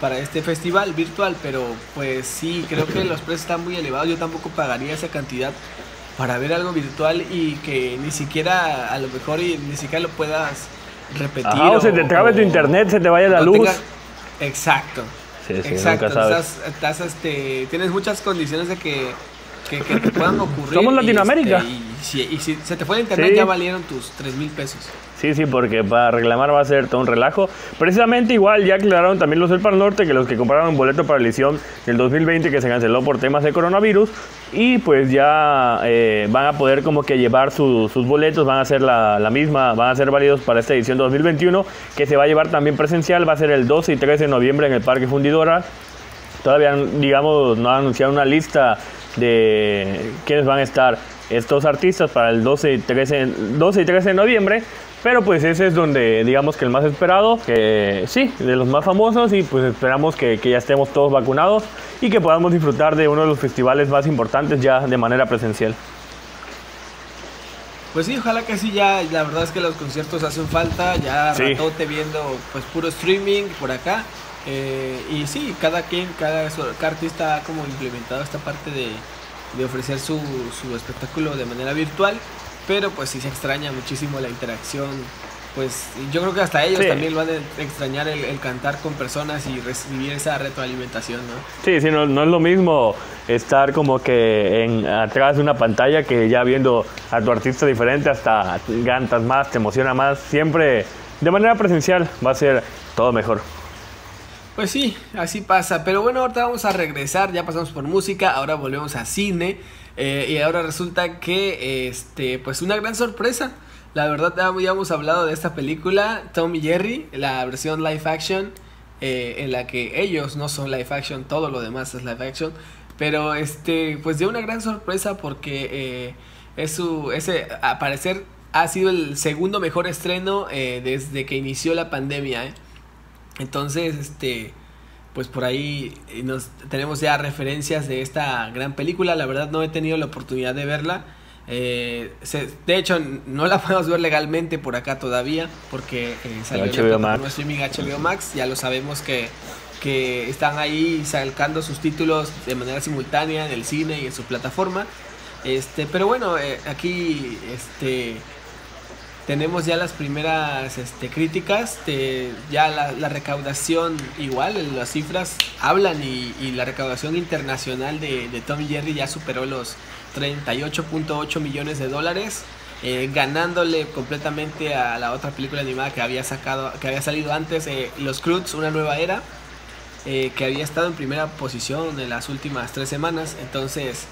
para este festival virtual, pero pues sí, creo que los precios están muy elevados. Yo tampoco pagaría esa cantidad para ver algo virtual y que ni siquiera a lo mejor y ni siquiera lo puedas repetir. o, se te trabe tu internet, se te vaya la luz. Exacto. Exacto. Estás, este, tienes muchas condiciones de que, que, te puedan ocurrir. Somos Latinoamérica. y, este, y, si, se te fue el internet ya valieron tus 3 mil pesos. Sí, sí, porque para reclamar va a ser todo un relajo. Precisamente igual ya aclararon también los del Pal Norte que los que compraron un boleto para la edición del 2020 que se canceló por temas de coronavirus y pues ya eh, van a poder como que llevar sus boletos, van a ser la, la, misma, van a ser válidos para esta edición 2021 que se va a llevar también presencial, va a ser el 12 y 13 de noviembre en el Parque Fundidora. Todavía, digamos, no han anunciado una lista de quiénes van a estar estos artistas para el 12 y 13, 12 y 13 de noviembre. Pero pues ese es donde digamos que el más esperado, que sí, de los más famosos y pues esperamos que, que, ya estemos todos vacunados y que podamos disfrutar de uno de los festivales más importantes ya de manera presencial. Pues sí, ojalá que sí, ya la verdad es que los conciertos hacen falta, ya sí. ratote viendo pues puro streaming por acá. Eh, y sí, cada quien, cada, cada artista ha como implementado esta parte de, de ofrecer su, su espectáculo de manera virtual, pero pues sí se extraña muchísimo la interacción pues yo creo que hasta ellos también van a extrañar el, cantar con personas y recibir esa retroalimentación, ¿no? Sí, sí, no, no, es lo mismo estar como que en, atrás de una pantalla que ya viendo a tu artista diferente, hasta cantas más, te emociona más, siempre de manera presencial va a ser todo mejor. Pues sí, así pasa. Pero bueno, ahorita vamos a regresar. Ya pasamos por música, ahora volvemos a cine. Eh, y ahora resulta que, este, pues una gran sorpresa. La verdad, ya habíamos hablado de esta película, Tom y Jerry, la versión live action, eh, en la que ellos no son live action, todo lo demás es live action. Pero, este, pues dio una gran sorpresa porque eh, es su, ese, a parecer, ha sido el segundo mejor estreno desde que inició la pandemia. Entonces, este, pues por ahí eh, nos tenemos ya referencias de esta gran película. La verdad no he tenido la oportunidad de verla. Eh, de hecho, no la podemos ver legalmente por acá todavía, porque eh, salió HBO Max. streaming HBO Max. Ya lo sabemos que, que están ahí sacando sus títulos de manera simultánea en el cine y en su plataforma. Este, pero bueno, eh, aquí este tenemos ya las primeras este, críticas, ya la, recaudación igual, las cifras hablan y, la recaudación internacional de, Tom Jerry ya superó los 38.8 millones de dólares, eh, ganándole completamente a la otra película animada que había sacado, que había salido antes, eh, Los Cruz, una nueva era, eh, que había estado en primera posición en las últimas tres semanas. Entonces,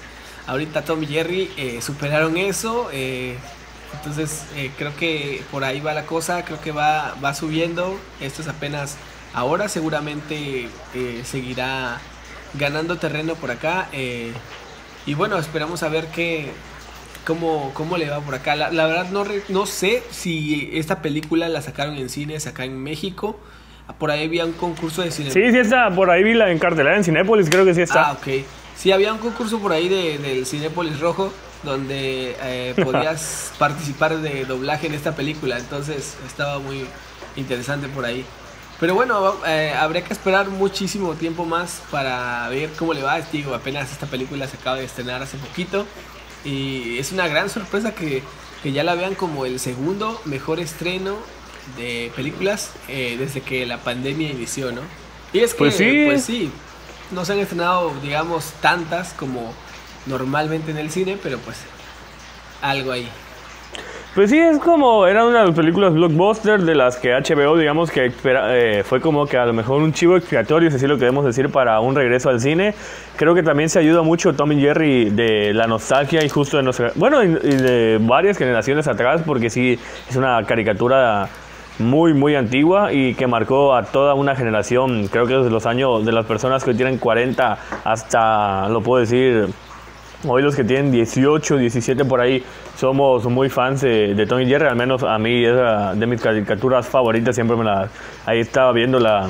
ahorita Tom y Jerry superaron eso. Entonces eh, creo que por ahí va la cosa, creo que va, va subiendo. Esto es apenas ahora, seguramente eh, seguirá ganando terreno por acá. Eh, y bueno, esperamos a ver qué, cómo, cómo le va por acá. La, verdad no, no sé si esta película la sacaron en cines acá en México. Por ahí había un concurso de cine. Sí, sí está, por ahí vi la encartelada en Cinépolis, creo que sí está. Ah, ok. Sí, había un concurso por ahí de, del Cinépolis Rojo donde eh, podías participar de doblaje en esta película. Entonces estaba muy interesante por ahí. Pero bueno, eh, habría que esperar muchísimo tiempo más para ver cómo le va. Digo, apenas esta película se acaba de estrenar hace poquito. Y es una gran sorpresa que, que ya la vean como el segundo mejor estreno de películas eh, desde que la pandemia inició, ¿no? Y es que, pues sí. pues sí, no se han estrenado, digamos, tantas como normalmente en el cine, pero pues algo ahí. Pues sí, es como, era una de las películas blockbuster de las que HBO, digamos que eh, fue como que a lo mejor un chivo expiatorio, si así lo queremos decir, para un regreso al cine. Creo que también se ayuda mucho Tom y Jerry de la nostalgia y justo de nuestra, bueno, y de varias generaciones atrás, porque sí, es una caricatura muy, muy antigua y que marcó a toda una generación, creo que desde los años de las personas que tienen 40 hasta, lo puedo decir, Hoy los que tienen 18, 17 por ahí somos muy fans de, de Tony Jerry, al menos a mí es de mis caricaturas favoritas, siempre me la... Ahí estaba viendo la,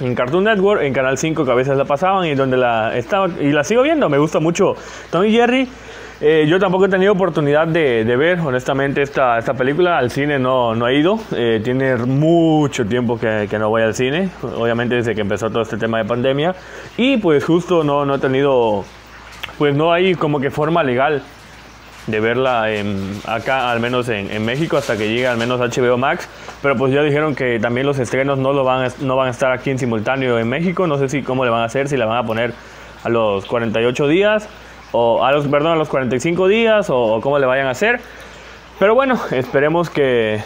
en Cartoon Network, en Canal 5 que a veces la pasaban y donde la estaba y la sigo viendo, me gusta mucho Tommy Jerry. Eh, yo tampoco he tenido oportunidad de, ver, honestamente, esta, esta película. Al cine no, no he ido. Eh, tiene mucho tiempo que, que, no voy al cine. Obviamente desde que empezó todo este tema de pandemia. Y pues justo no, no he tenido, pues no hay como que forma legal de verla en, acá, al menos en, México, hasta que llegue al menos HBO Max. Pero pues ya dijeron que también los estrenos no, lo van, no van a estar aquí en simultáneo en México. No sé si cómo le van a hacer, si la van a poner a los 48 días, o a los, perdón, a los 45 días, o, cómo le vayan a hacer. Pero bueno, esperemos que,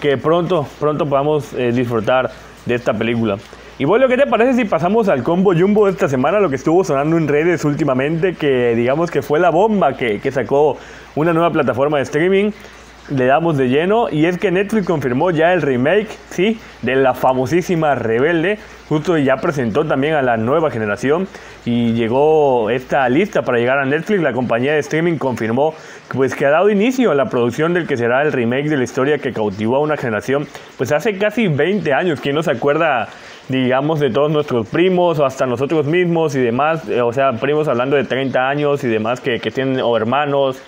que pronto, pronto podamos eh, disfrutar de esta película. Y bueno, ¿qué te parece si pasamos al combo jumbo esta semana? Lo que estuvo sonando en redes últimamente, que digamos que fue la bomba que, que sacó una nueva plataforma de streaming. Le damos de lleno y es que Netflix confirmó ya el remake, sí, de la famosísima Rebelde. Justo ya presentó también a la nueva generación y llegó esta lista para llegar a Netflix. La compañía de streaming confirmó pues que ha dado inicio a la producción del que será el remake de la historia que cautivó a una generación pues hace casi 20 años. ¿Quién no se acuerda digamos, de todos nuestros primos o hasta nosotros mismos y demás, eh, o sea, primos hablando de 30 años y demás que, que tienen, o hermanos,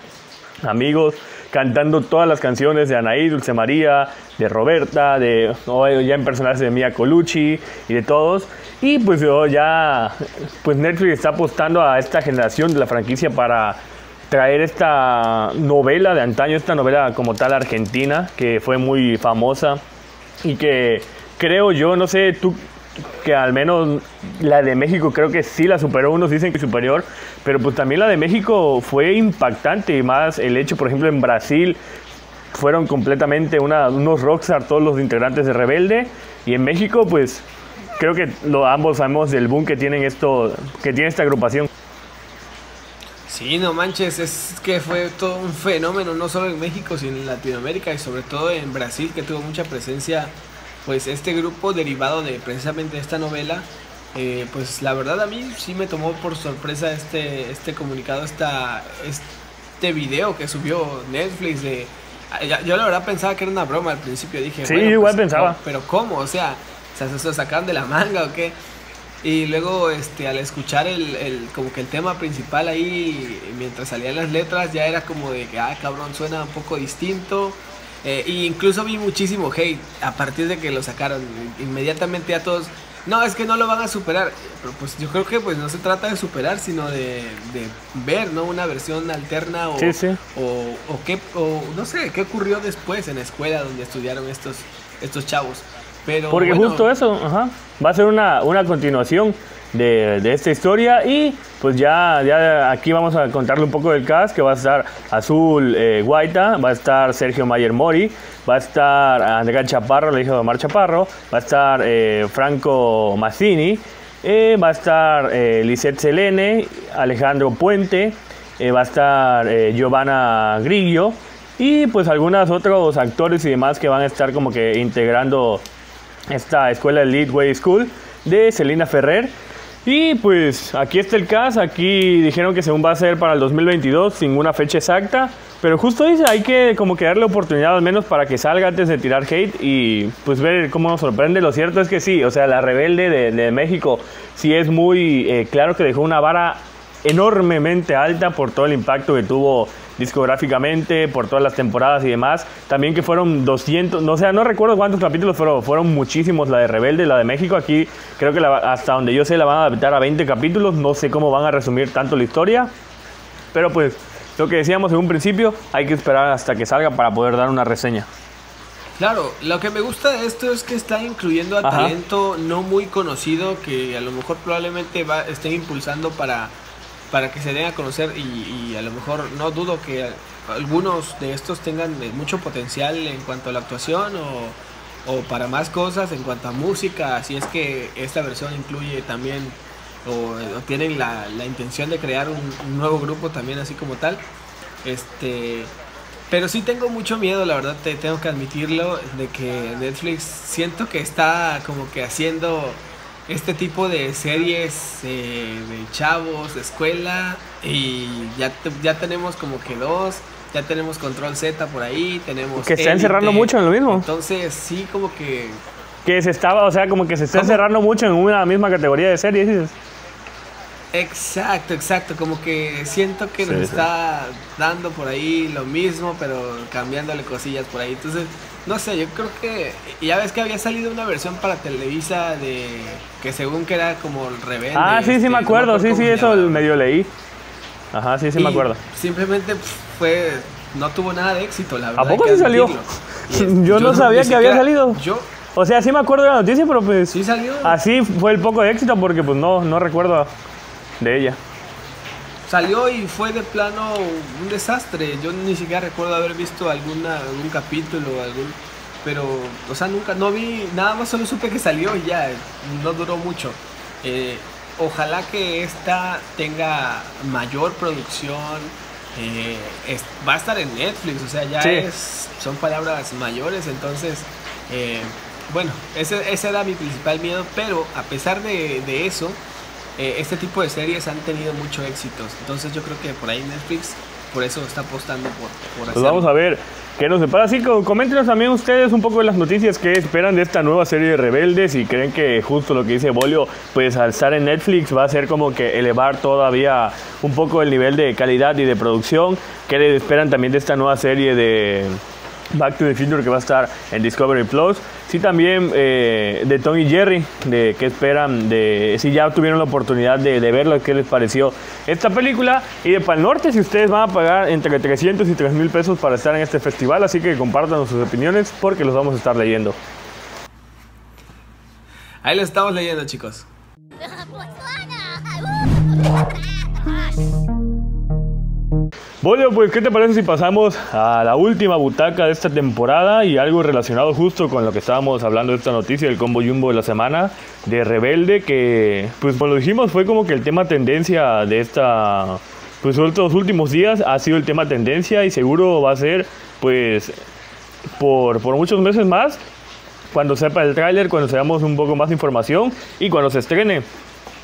amigos, cantando todas las canciones de Anaí, Dulce María, de Roberta, de ya en personajes de Mia Colucci y de todos. Y pues ya, pues Netflix está apostando a esta generación de la franquicia para traer esta novela de antaño, esta novela como tal argentina, que fue muy famosa y que creo yo, no sé, tú que al menos la de México creo que sí la superó, unos dicen que superior, pero pues también la de México fue impactante y más el hecho, por ejemplo, en Brasil fueron completamente una, unos rockstar todos los integrantes de Rebelde y en México pues creo que lo, ambos sabemos del boom que tienen esto, que tiene esta agrupación. Sí, no manches, es que fue todo un fenómeno, no solo en México, sino en Latinoamérica y sobre todo en Brasil, que tuvo mucha presencia pues este grupo derivado de precisamente esta novela, eh, pues la verdad a mí sí me tomó por sorpresa este, este comunicado, esta, este video que subió Netflix de... Yo la verdad pensaba que era una broma al principio, dije... Sí, igual pues, pensaba. pero ¿cómo? O sea, ¿se, se sacaron de la manga o qué? Y luego este, al escuchar el, el, como que el tema principal ahí, mientras salían las letras, ya era como de que, ah, cabrón, suena un poco distinto. Eh, incluso vi muchísimo hate a partir de que lo sacaron. Inmediatamente a todos, no, es que no lo van a superar. Pero pues yo creo que pues no se trata de superar, sino de, ver, ¿no? Una versión alterna o, o, qué, o no sé, qué ocurrió después en la escuela donde estudiaron estos, estos chavos. Pero, Porque justo eso, ajá, va a ser una, una continuación de, de, esta historia y pues ya, ya aquí vamos a contarle un poco del cast que va a estar Azul eh, Guaita, va a estar Sergio Mayer Mori, va a estar Andrés Chaparro, hijo de Omar Chaparro, va a estar eh, Franco Mazzini, eh, va a estar Lisette Selene, Alejandro Puente, va a estar Giovanna Grillo y pues algunos otros actores y demás que van a estar como que integrando esta escuela Leadway School de Celina Ferrer. Y pues aquí está el caso, aquí dijeron que según va a ser para el 2022, sin una fecha exacta, pero justo dice, hay que como que darle oportunidad al menos para que salga antes de tirar hate y pues ver cómo nos sorprende. Lo cierto es que sí, o sea, la rebelde de, México sí es muy eh, claro que dejó una vara enormemente alta por todo el impacto que tuvo discográficamente, por todas las temporadas y demás. También que fueron 200, no sé, no recuerdo cuántos capítulos fueron, fueron muchísimos, la de Rebelde, la de México. Aquí creo que hasta donde yo sé la van a adaptar a 20 capítulos, no sé cómo van a resumir tanto la historia, pero pues lo que decíamos en un principio, hay que esperar hasta que salga para poder dar una reseña. Claro, lo que me gusta de esto es que está incluyendo a talento no muy conocido que a lo mejor probablemente va, estén impulsando para para que se den a conocer y, a lo mejor no dudo que algunos de estos tengan eh, mucho potencial en cuanto a la actuación o, o para más cosas en cuanto a música, así es que esta versión incluye también o, tienen la, la, intención de crear un, nuevo grupo también así como tal. Este, pero sí tengo mucho miedo, la verdad, te tengo que admitirlo, de que Netflix siento que está como que haciendo este tipo de series eh, de chavos, de escuela, y ya, ya tenemos como que dos, ya tenemos Control Z por ahí, tenemos... Que está encerrando mucho en lo mismo. Entonces sí, como que que se estaba, o sea, como que se está cerrando mucho en una misma categoría de series. Exacto, exacto, como que siento que nos está dando por ahí lo mismo, pero cambiándole cosillas por ahí. Entonces, no sé, yo creo que ya ves que había salido una versión para Televisa de que según que era como el rebelde. Ah, sí, sí me este, acuerdo, sí, sí, eso medio leí. Ajá, sí, sí me acuerdo. Simplemente fue no tuvo nada de éxito, la verdad. ¿A poco sí salió? yo, no sabía que había salido. Yo o sea, sí me acuerdo de la noticia, pero pues. Sí salió. Así fue el poco de éxito porque pues no, no recuerdo de ella. Salió y fue de plano un desastre. Yo ni siquiera recuerdo haber visto alguna, algún capítulo, algún. Pero, o sea, nunca, no vi, nada más solo supe que salió y ya, no duró mucho. Eh, ojalá que esta tenga mayor producción. Eh, va a estar en Netflix, o sea, ya es, son palabras mayores, entonces, eh, bueno, ese, ese, era mi principal miedo, pero a pesar de, de eso, eh, este tipo de series han tenido mucho éxito. Entonces yo creo que por ahí Netflix por eso está apostando por, por Pues vamos a ver qué nos separa. Así que coméntenos también ustedes un poco de las noticias que esperan de esta nueva serie de Rebeldes y creen que justo lo que dice Bolio, pues al estar en Netflix va a ser como que elevar todavía un poco el nivel de calidad y de producción. ¿Qué esperan también de esta nueva serie de Back to the Future que va a estar en Discovery Plus. Sí, también eh, de Tony y Jerry, de qué esperan, de si ya tuvieron la oportunidad de, verlo, qué les pareció esta película. Y de Pal Norte, si ustedes van a pagar entre 300 y 3 mil pesos para estar en este festival, así que compartan sus opiniones porque los vamos a estar leyendo. Ahí lo estamos leyendo, chicos. Bueno, pues, ¿qué te parece si pasamos a la última butaca de esta temporada y algo relacionado justo con lo que estábamos hablando de esta noticia, el combo jumbo de la semana de Rebelde, que, pues, como lo dijimos, fue como que el tema tendencia de esta, pues, estos últimos días ha sido el tema tendencia y seguro va a ser, pues, por, por muchos meses más, cuando sepa el tráiler, cuando seamos un poco más de información y cuando se estrene.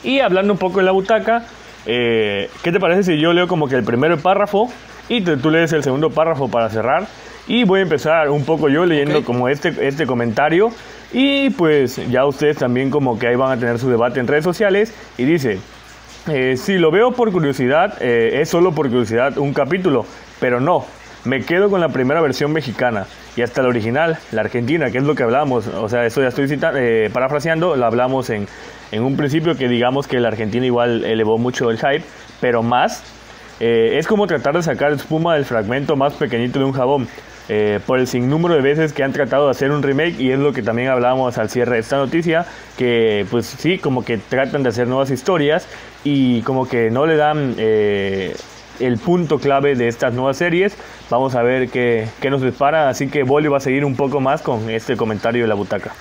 Y hablando un poco de la butaca, eh, ¿Qué te parece si yo leo como que el primer párrafo y tú lees el segundo párrafo para cerrar? Y voy a empezar un poco yo leyendo como este, este comentario. Y pues ya ustedes también como que ahí van a tener su debate en redes sociales. Y dice, eh, si lo veo por curiosidad, eh, es solo por curiosidad un capítulo. Pero no, me quedo con la primera versión mexicana y hasta la original, la argentina, que es lo que hablamos. O sea, eso ya estoy citando, eh, parafraseando, lo hablamos en, en un principio que digamos que la Argentina igual elevó mucho el hype, pero más eh, es como tratar de sacar espuma del fragmento más pequeñito de un jabón. Eh, por el sinnúmero de veces que han tratado de hacer un remake y es lo que también hablábamos al cierre de esta noticia, que pues sí, como que tratan de hacer nuevas historias y como que no le dan eh, el punto clave de estas nuevas series. Vamos a ver qué, qué nos dispara, así que Bolio va a seguir un poco más con este comentario de la butaca.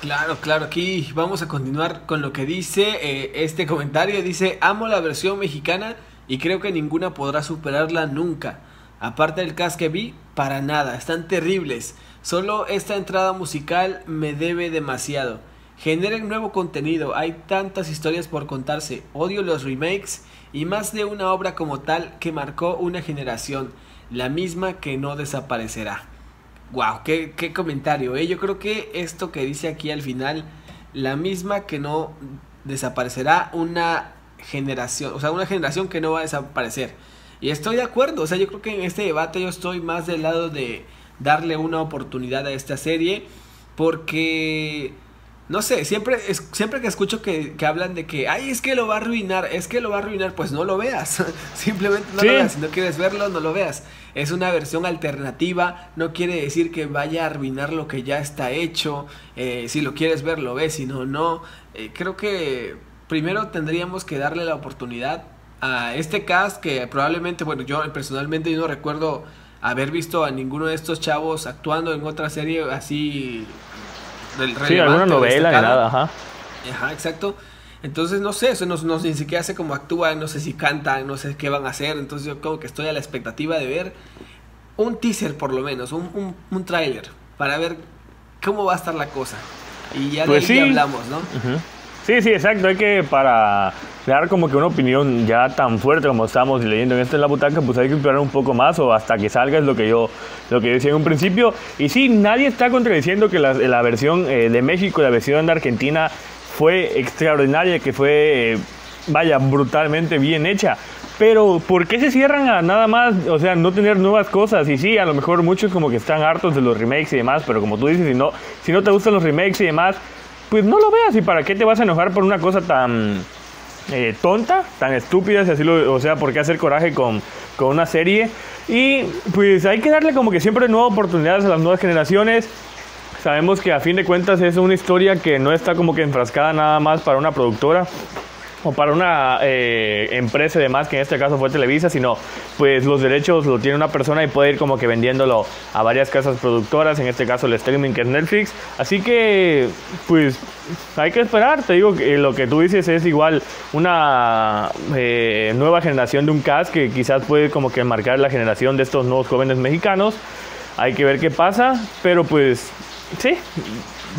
Claro, claro, aquí vamos a continuar con lo que dice eh, este comentario. Dice, amo la versión mexicana y creo que ninguna podrá superarla nunca. Aparte del cast que vi, para nada, están terribles. Solo esta entrada musical me debe demasiado. Generen nuevo contenido, hay tantas historias por contarse. Odio los remakes y más de una obra como tal que marcó una generación, la misma que no desaparecerá. Wow, qué, comentario, ¿eh? Yo creo que esto que dice aquí al final, la misma que no desaparecerá una generación, o sea, una generación que no va a desaparecer. Y estoy de acuerdo, o sea, yo creo que en este debate yo estoy más del lado de darle una oportunidad a esta serie, porque no sé, siempre, es, siempre que escucho que, que, hablan de que, ay, es que lo va a arruinar, es que lo va a arruinar, pues no lo veas. Simplemente no lo veas. Si no quieres verlo, no lo veas. Es una versión alternativa, no quiere decir que vaya a arruinar lo que ya está hecho. Eh, si lo quieres ver, lo ves, si no, no. Eh, creo que primero tendríamos que darle la oportunidad a este cast que probablemente, bueno, yo personalmente yo no recuerdo haber visto a ninguno de estos chavos actuando en otra serie así sí, alguna novela ni nada, ajá. Ajá, exacto. Entonces, no sé, eso no, no, ni siquiera sé cómo actúan, no sé si cantan, no sé qué van a hacer. Entonces, yo como que estoy a la expectativa de ver un teaser, por lo menos, un, un, un tráiler, para ver cómo va a estar la cosa. Y ya de pues ahí hablamos, ¿no? Sí, sí, exacto. Hay que para dar como que una opinión ya tan fuerte como estamos leyendo en esto en la butaca, pues hay que esperar un poco más o hasta que salga es lo que yo, lo que decía en un principio. Y sí, nadie está contradiciendo que la, la versión eh, de México la versión de Argentina fue extraordinaria, que fue, eh, vaya, brutalmente bien hecha. Pero, ¿por qué se cierran a nada más, o sea, no tener nuevas cosas? Y sí, a lo mejor muchos como que están hartos de los remakes y demás, pero como tú dices, si no, si no te gustan los remakes y demás, pues no lo veas. ¿Y para qué te vas a enojar por una cosa tan eh, tonta, tan estúpida? Si así lo, o sea, ¿por qué hacer coraje con, con una serie? Y pues hay que darle como que siempre nuevas oportunidades a las nuevas generaciones. Sabemos que a fin de cuentas es una historia que no está como que enfrascada nada más para una productora o para una eh, empresa y demás, que en este caso fue Televisa, sino pues los derechos lo tiene una persona y puede ir como que vendiéndolo a varias casas productoras, en este caso el streaming que es Netflix. Así que pues hay que esperar, te digo que lo que tú dices es igual una eh, nueva generación de un cast que quizás puede como que marcar la generación de estos nuevos jóvenes mexicanos. Hay que ver qué pasa, pero pues sí,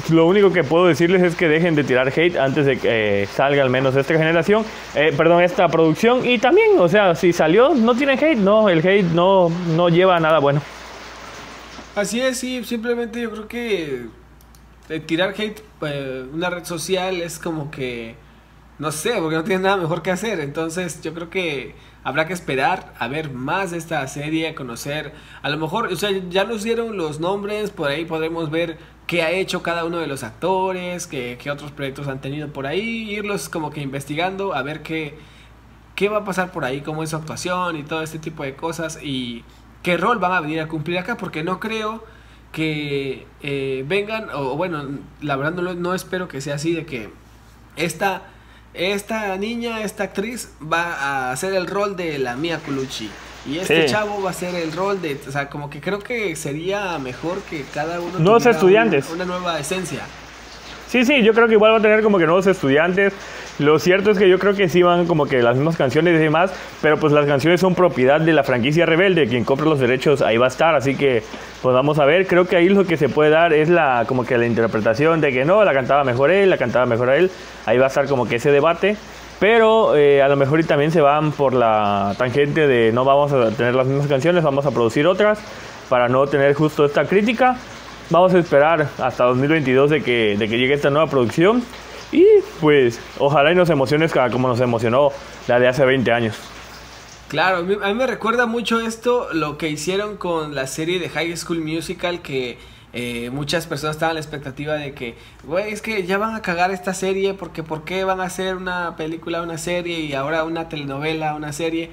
lo único que puedo decirles es que dejen de tirar hate antes de que eh, salga al menos esta generación, eh, perdón, esta producción. Y también, o sea, si salió, no tienen hate, no, el hate no, no lleva a nada bueno. Así es, sí, simplemente yo creo que eh, tirar hate una red social es como que, no sé, porque no tiene nada mejor que hacer. Entonces yo creo que habrá que esperar a ver más de esta serie, conocer, a lo mejor, o sea, ya nos dieron los nombres, por ahí podremos ver qué ha hecho cada uno de los actores, qué, qué, otros proyectos han tenido por ahí, irlos como que investigando, a ver qué, qué va a pasar por ahí, cómo es su actuación y todo este tipo de cosas y qué rol van a venir a cumplir acá, porque no creo que eh, vengan, o, bueno, la verdad no, no, espero que sea así, de que esta, esta niña, esta actriz va a hacer el rol de la Mia Colucci. Y este chavo va a ser el rol de, o sea, como que creo que sería mejor que cada uno nuevos estudiantes, una, nueva esencia. Sí, sí, yo creo que igual va a tener como que nuevos estudiantes. Lo cierto es que yo creo que sí van como que las mismas canciones y demás, pero pues las canciones son propiedad de la franquicia Rebelde, quien compra los derechos ahí va a estar, así que pues vamos a ver, creo que ahí lo que se puede dar es la como que la interpretación de que no, la cantaba mejor él, la cantaba mejor a él, ahí va a estar como que ese debate. Pero eh, a lo mejor y también se van por la tangente de no vamos a tener las mismas canciones, vamos a producir otras para no tener justo esta crítica. Vamos a esperar hasta 2022 de que, de que llegue esta nueva producción y pues ojalá y nos emociones como nos emocionó la de hace 20 años. Claro, a mí me recuerda mucho esto, lo que hicieron con la serie de High School Musical que eh, muchas personas estaban a la expectativa de que, güey, es que ya van a cagar esta serie porque ¿por qué van a hacer una película, una serie y ahora una telenovela, una serie?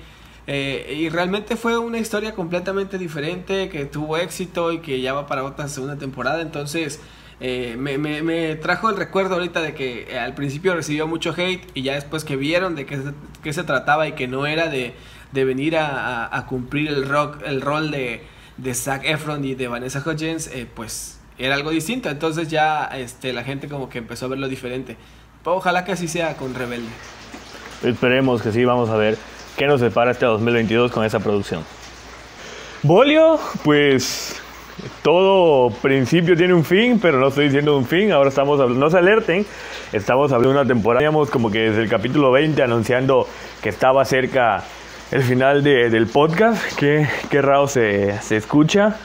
Eh, y realmente fue una historia completamente diferente que tuvo éxito y que ya va para otra segunda temporada. Entonces eh, me, trajo el recuerdo ahorita de que al principio recibió mucho hate y ya después que vieron de qué se, se trataba y que no era de, de venir a, a, cumplir el, rock, el rol de de Zac Efron y de Vanessa Hudgens, eh, pues era algo distinto. Entonces ya este, la gente como que empezó a verlo diferente. Pero ojalá que así sea con Rebelde. Esperemos que sí, vamos a ver qué nos separa este 2022 con esa producción. Bolio, pues todo principio tiene un fin, pero no estoy diciendo un fin. Ahora estamos no se alerten, estamos hablando de una temporada. Teníamos como que desde el capítulo 20 anunciando que estaba cerca el final de, del podcast. Qué, qué raro se, se, escucha.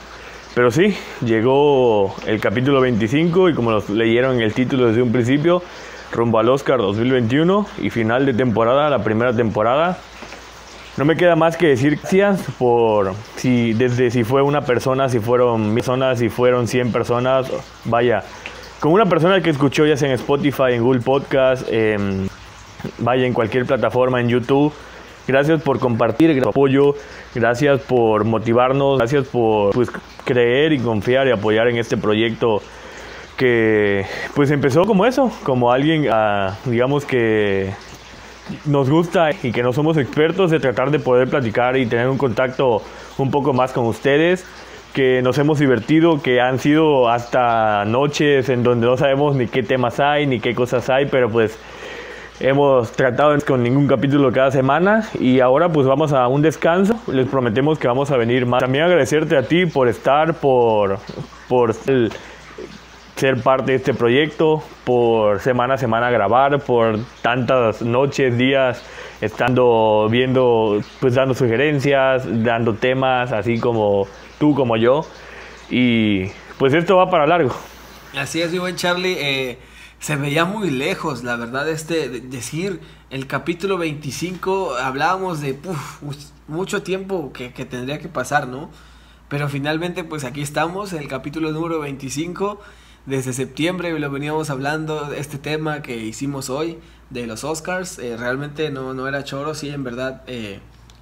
Pero sí, llegó el capítulo 25 y como nos leyeron en el título desde un principio, rumbo al Oscar 2021 y final de temporada, la primera temporada. No me queda más que decir gracias por si desde si fue una persona, si fueron mil personas, si fueron 100 personas, vaya, como una persona que escuchó ya sea en Spotify, en Google Podcast, vaya en cualquier plataforma, en YouTube Gracias por compartir, el apoyo, gracias por motivarnos, gracias por pues, creer y confiar y apoyar en este proyecto que pues empezó como eso, como alguien, ah, digamos que nos gusta y que no somos expertos de tratar de poder platicar y tener un contacto un poco más con ustedes, que nos hemos divertido, que han sido hasta noches en donde no sabemos ni qué temas hay, ni qué cosas hay, pero pues Hemos tratado con ningún capítulo cada semana y ahora pues vamos a un descanso. Les prometemos que vamos a venir más. También agradecerte a ti por estar, por, por ser parte de este proyecto, por semana a semana grabar, por tantas noches, días, estando viendo, pues dando sugerencias, dando temas, así como tú, como yo. Y pues esto va para largo. Así es, mi buen Charlie. Eh, se veía muy lejos, la verdad, este, decir el capítulo 25, hablábamos de mucho tiempo que, que, tendría que pasar, ¿no? Pero finalmente, pues aquí estamos, el capítulo número 25. Desde septiembre lo veníamos hablando, este tema que hicimos hoy de los Oscars. Eh, realmente no, no era choro, sí, en verdad eh,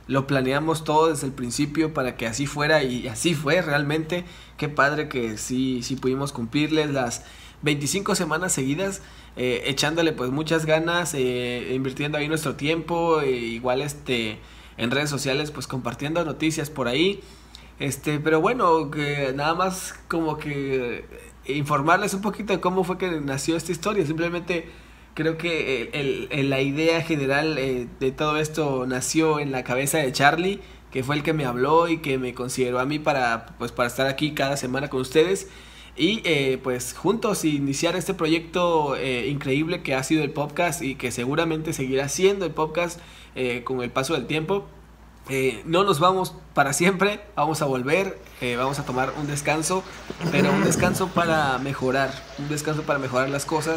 lo planeamos todo desde el principio para que así fuera y así fue realmente. Qué padre que sí, sí pudimos cumplirles las 25 semanas seguidas. Eh, echándole pues muchas ganas, invirtiendo ahí nuestro tiempo, igual este en redes sociales pues compartiendo noticias por ahí. Este, pero bueno, que nada más como que informarles un poquito de cómo fue que nació esta historia. Simplemente creo que la idea general eh, de todo esto nació en la cabeza de Charlie, que fue el que me habló y que me consideró a mí para, pues, para estar aquí cada semana con ustedes. Y eh, pues juntos iniciar este proyecto eh, increíble que ha sido el podcast y que seguramente seguirá siendo el podcast con el paso del tiempo. Eh, no nos vamos para siempre, vamos a volver, eh, vamos a tomar un descanso, pero un descanso para mejorar, un descanso para mejorar las cosas,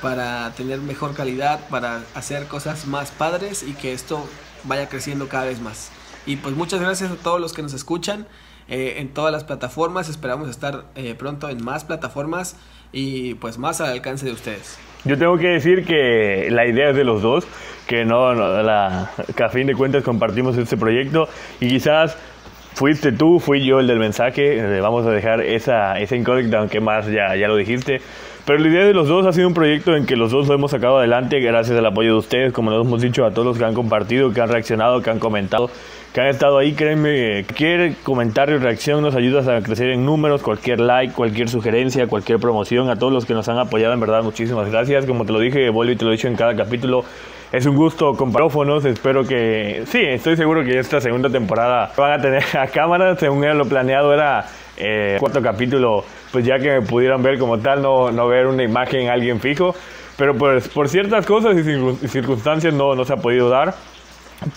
para tener mejor calidad, para hacer cosas más padres y que esto vaya creciendo cada vez más. Y pues muchas gracias a todos los que nos escuchan eh, en todas las plataformas, esperamos estar pronto en más plataformas y pues más al alcance de ustedes. Yo tengo que decir que la idea es de los dos, que no, la, que a fin de cuentas compartimos este proyecto y quizás fuiste tú, fui yo el del mensaje, eh, vamos a dejar esa, esa incógnita, aunque más ya, ya lo dijiste. Pero la idea de los dos ha sido un proyecto en que los dos lo hemos sacado adelante gracias al apoyo de ustedes, como nos hemos dicho a todos los que han compartido, que han reaccionado, que han comentado que han estado ahí. Créanme, cualquier comentario, reacción nos ayuda a crecer en números. Cualquier like, cualquier sugerencia, cualquier promoción. A todos los que nos han apoyado, en verdad, muchísimas gracias. Como te lo dije, vuelvo y te lo he dicho en cada capítulo. Es un gusto con parófonos. Espero que. Sí, estoy seguro que esta segunda temporada van a tener a cámara. Según era lo planeado, era eh, cuarto capítulo. Pues ya que me pudieran ver como tal, no, no ver una imagen, alguien fijo. Pero pues por ciertas cosas y circunstancias no, no se ha podido dar.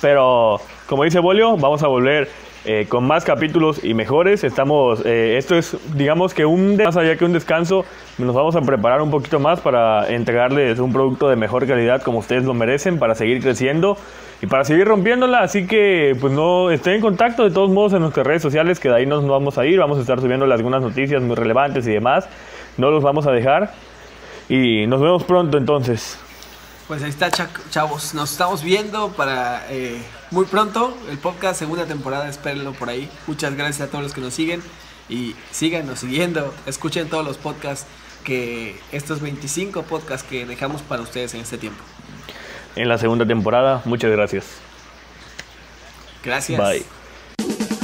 Pero como dice Bolio, vamos a volver eh, con más capítulos y mejores. Estamos, eh, esto es, digamos que un más allá que un descanso, nos vamos a preparar un poquito más para entregarles un producto de mejor calidad como ustedes lo merecen, para seguir creciendo y para seguir rompiéndola. Así que, pues no estén en contacto de todos modos en nuestras redes sociales, que de ahí nos vamos a ir. Vamos a estar subiendo algunas noticias muy relevantes y demás. No los vamos a dejar. Y nos vemos pronto entonces. Pues ahí está, chavos. Nos estamos viendo para eh, muy pronto el podcast, segunda temporada. Espérenlo por ahí. Muchas gracias a todos los que nos siguen y síganos siguiendo. Escuchen todos los podcasts que estos 25 podcasts que dejamos para ustedes en este tiempo. En la segunda temporada, muchas gracias. Gracias. Bye.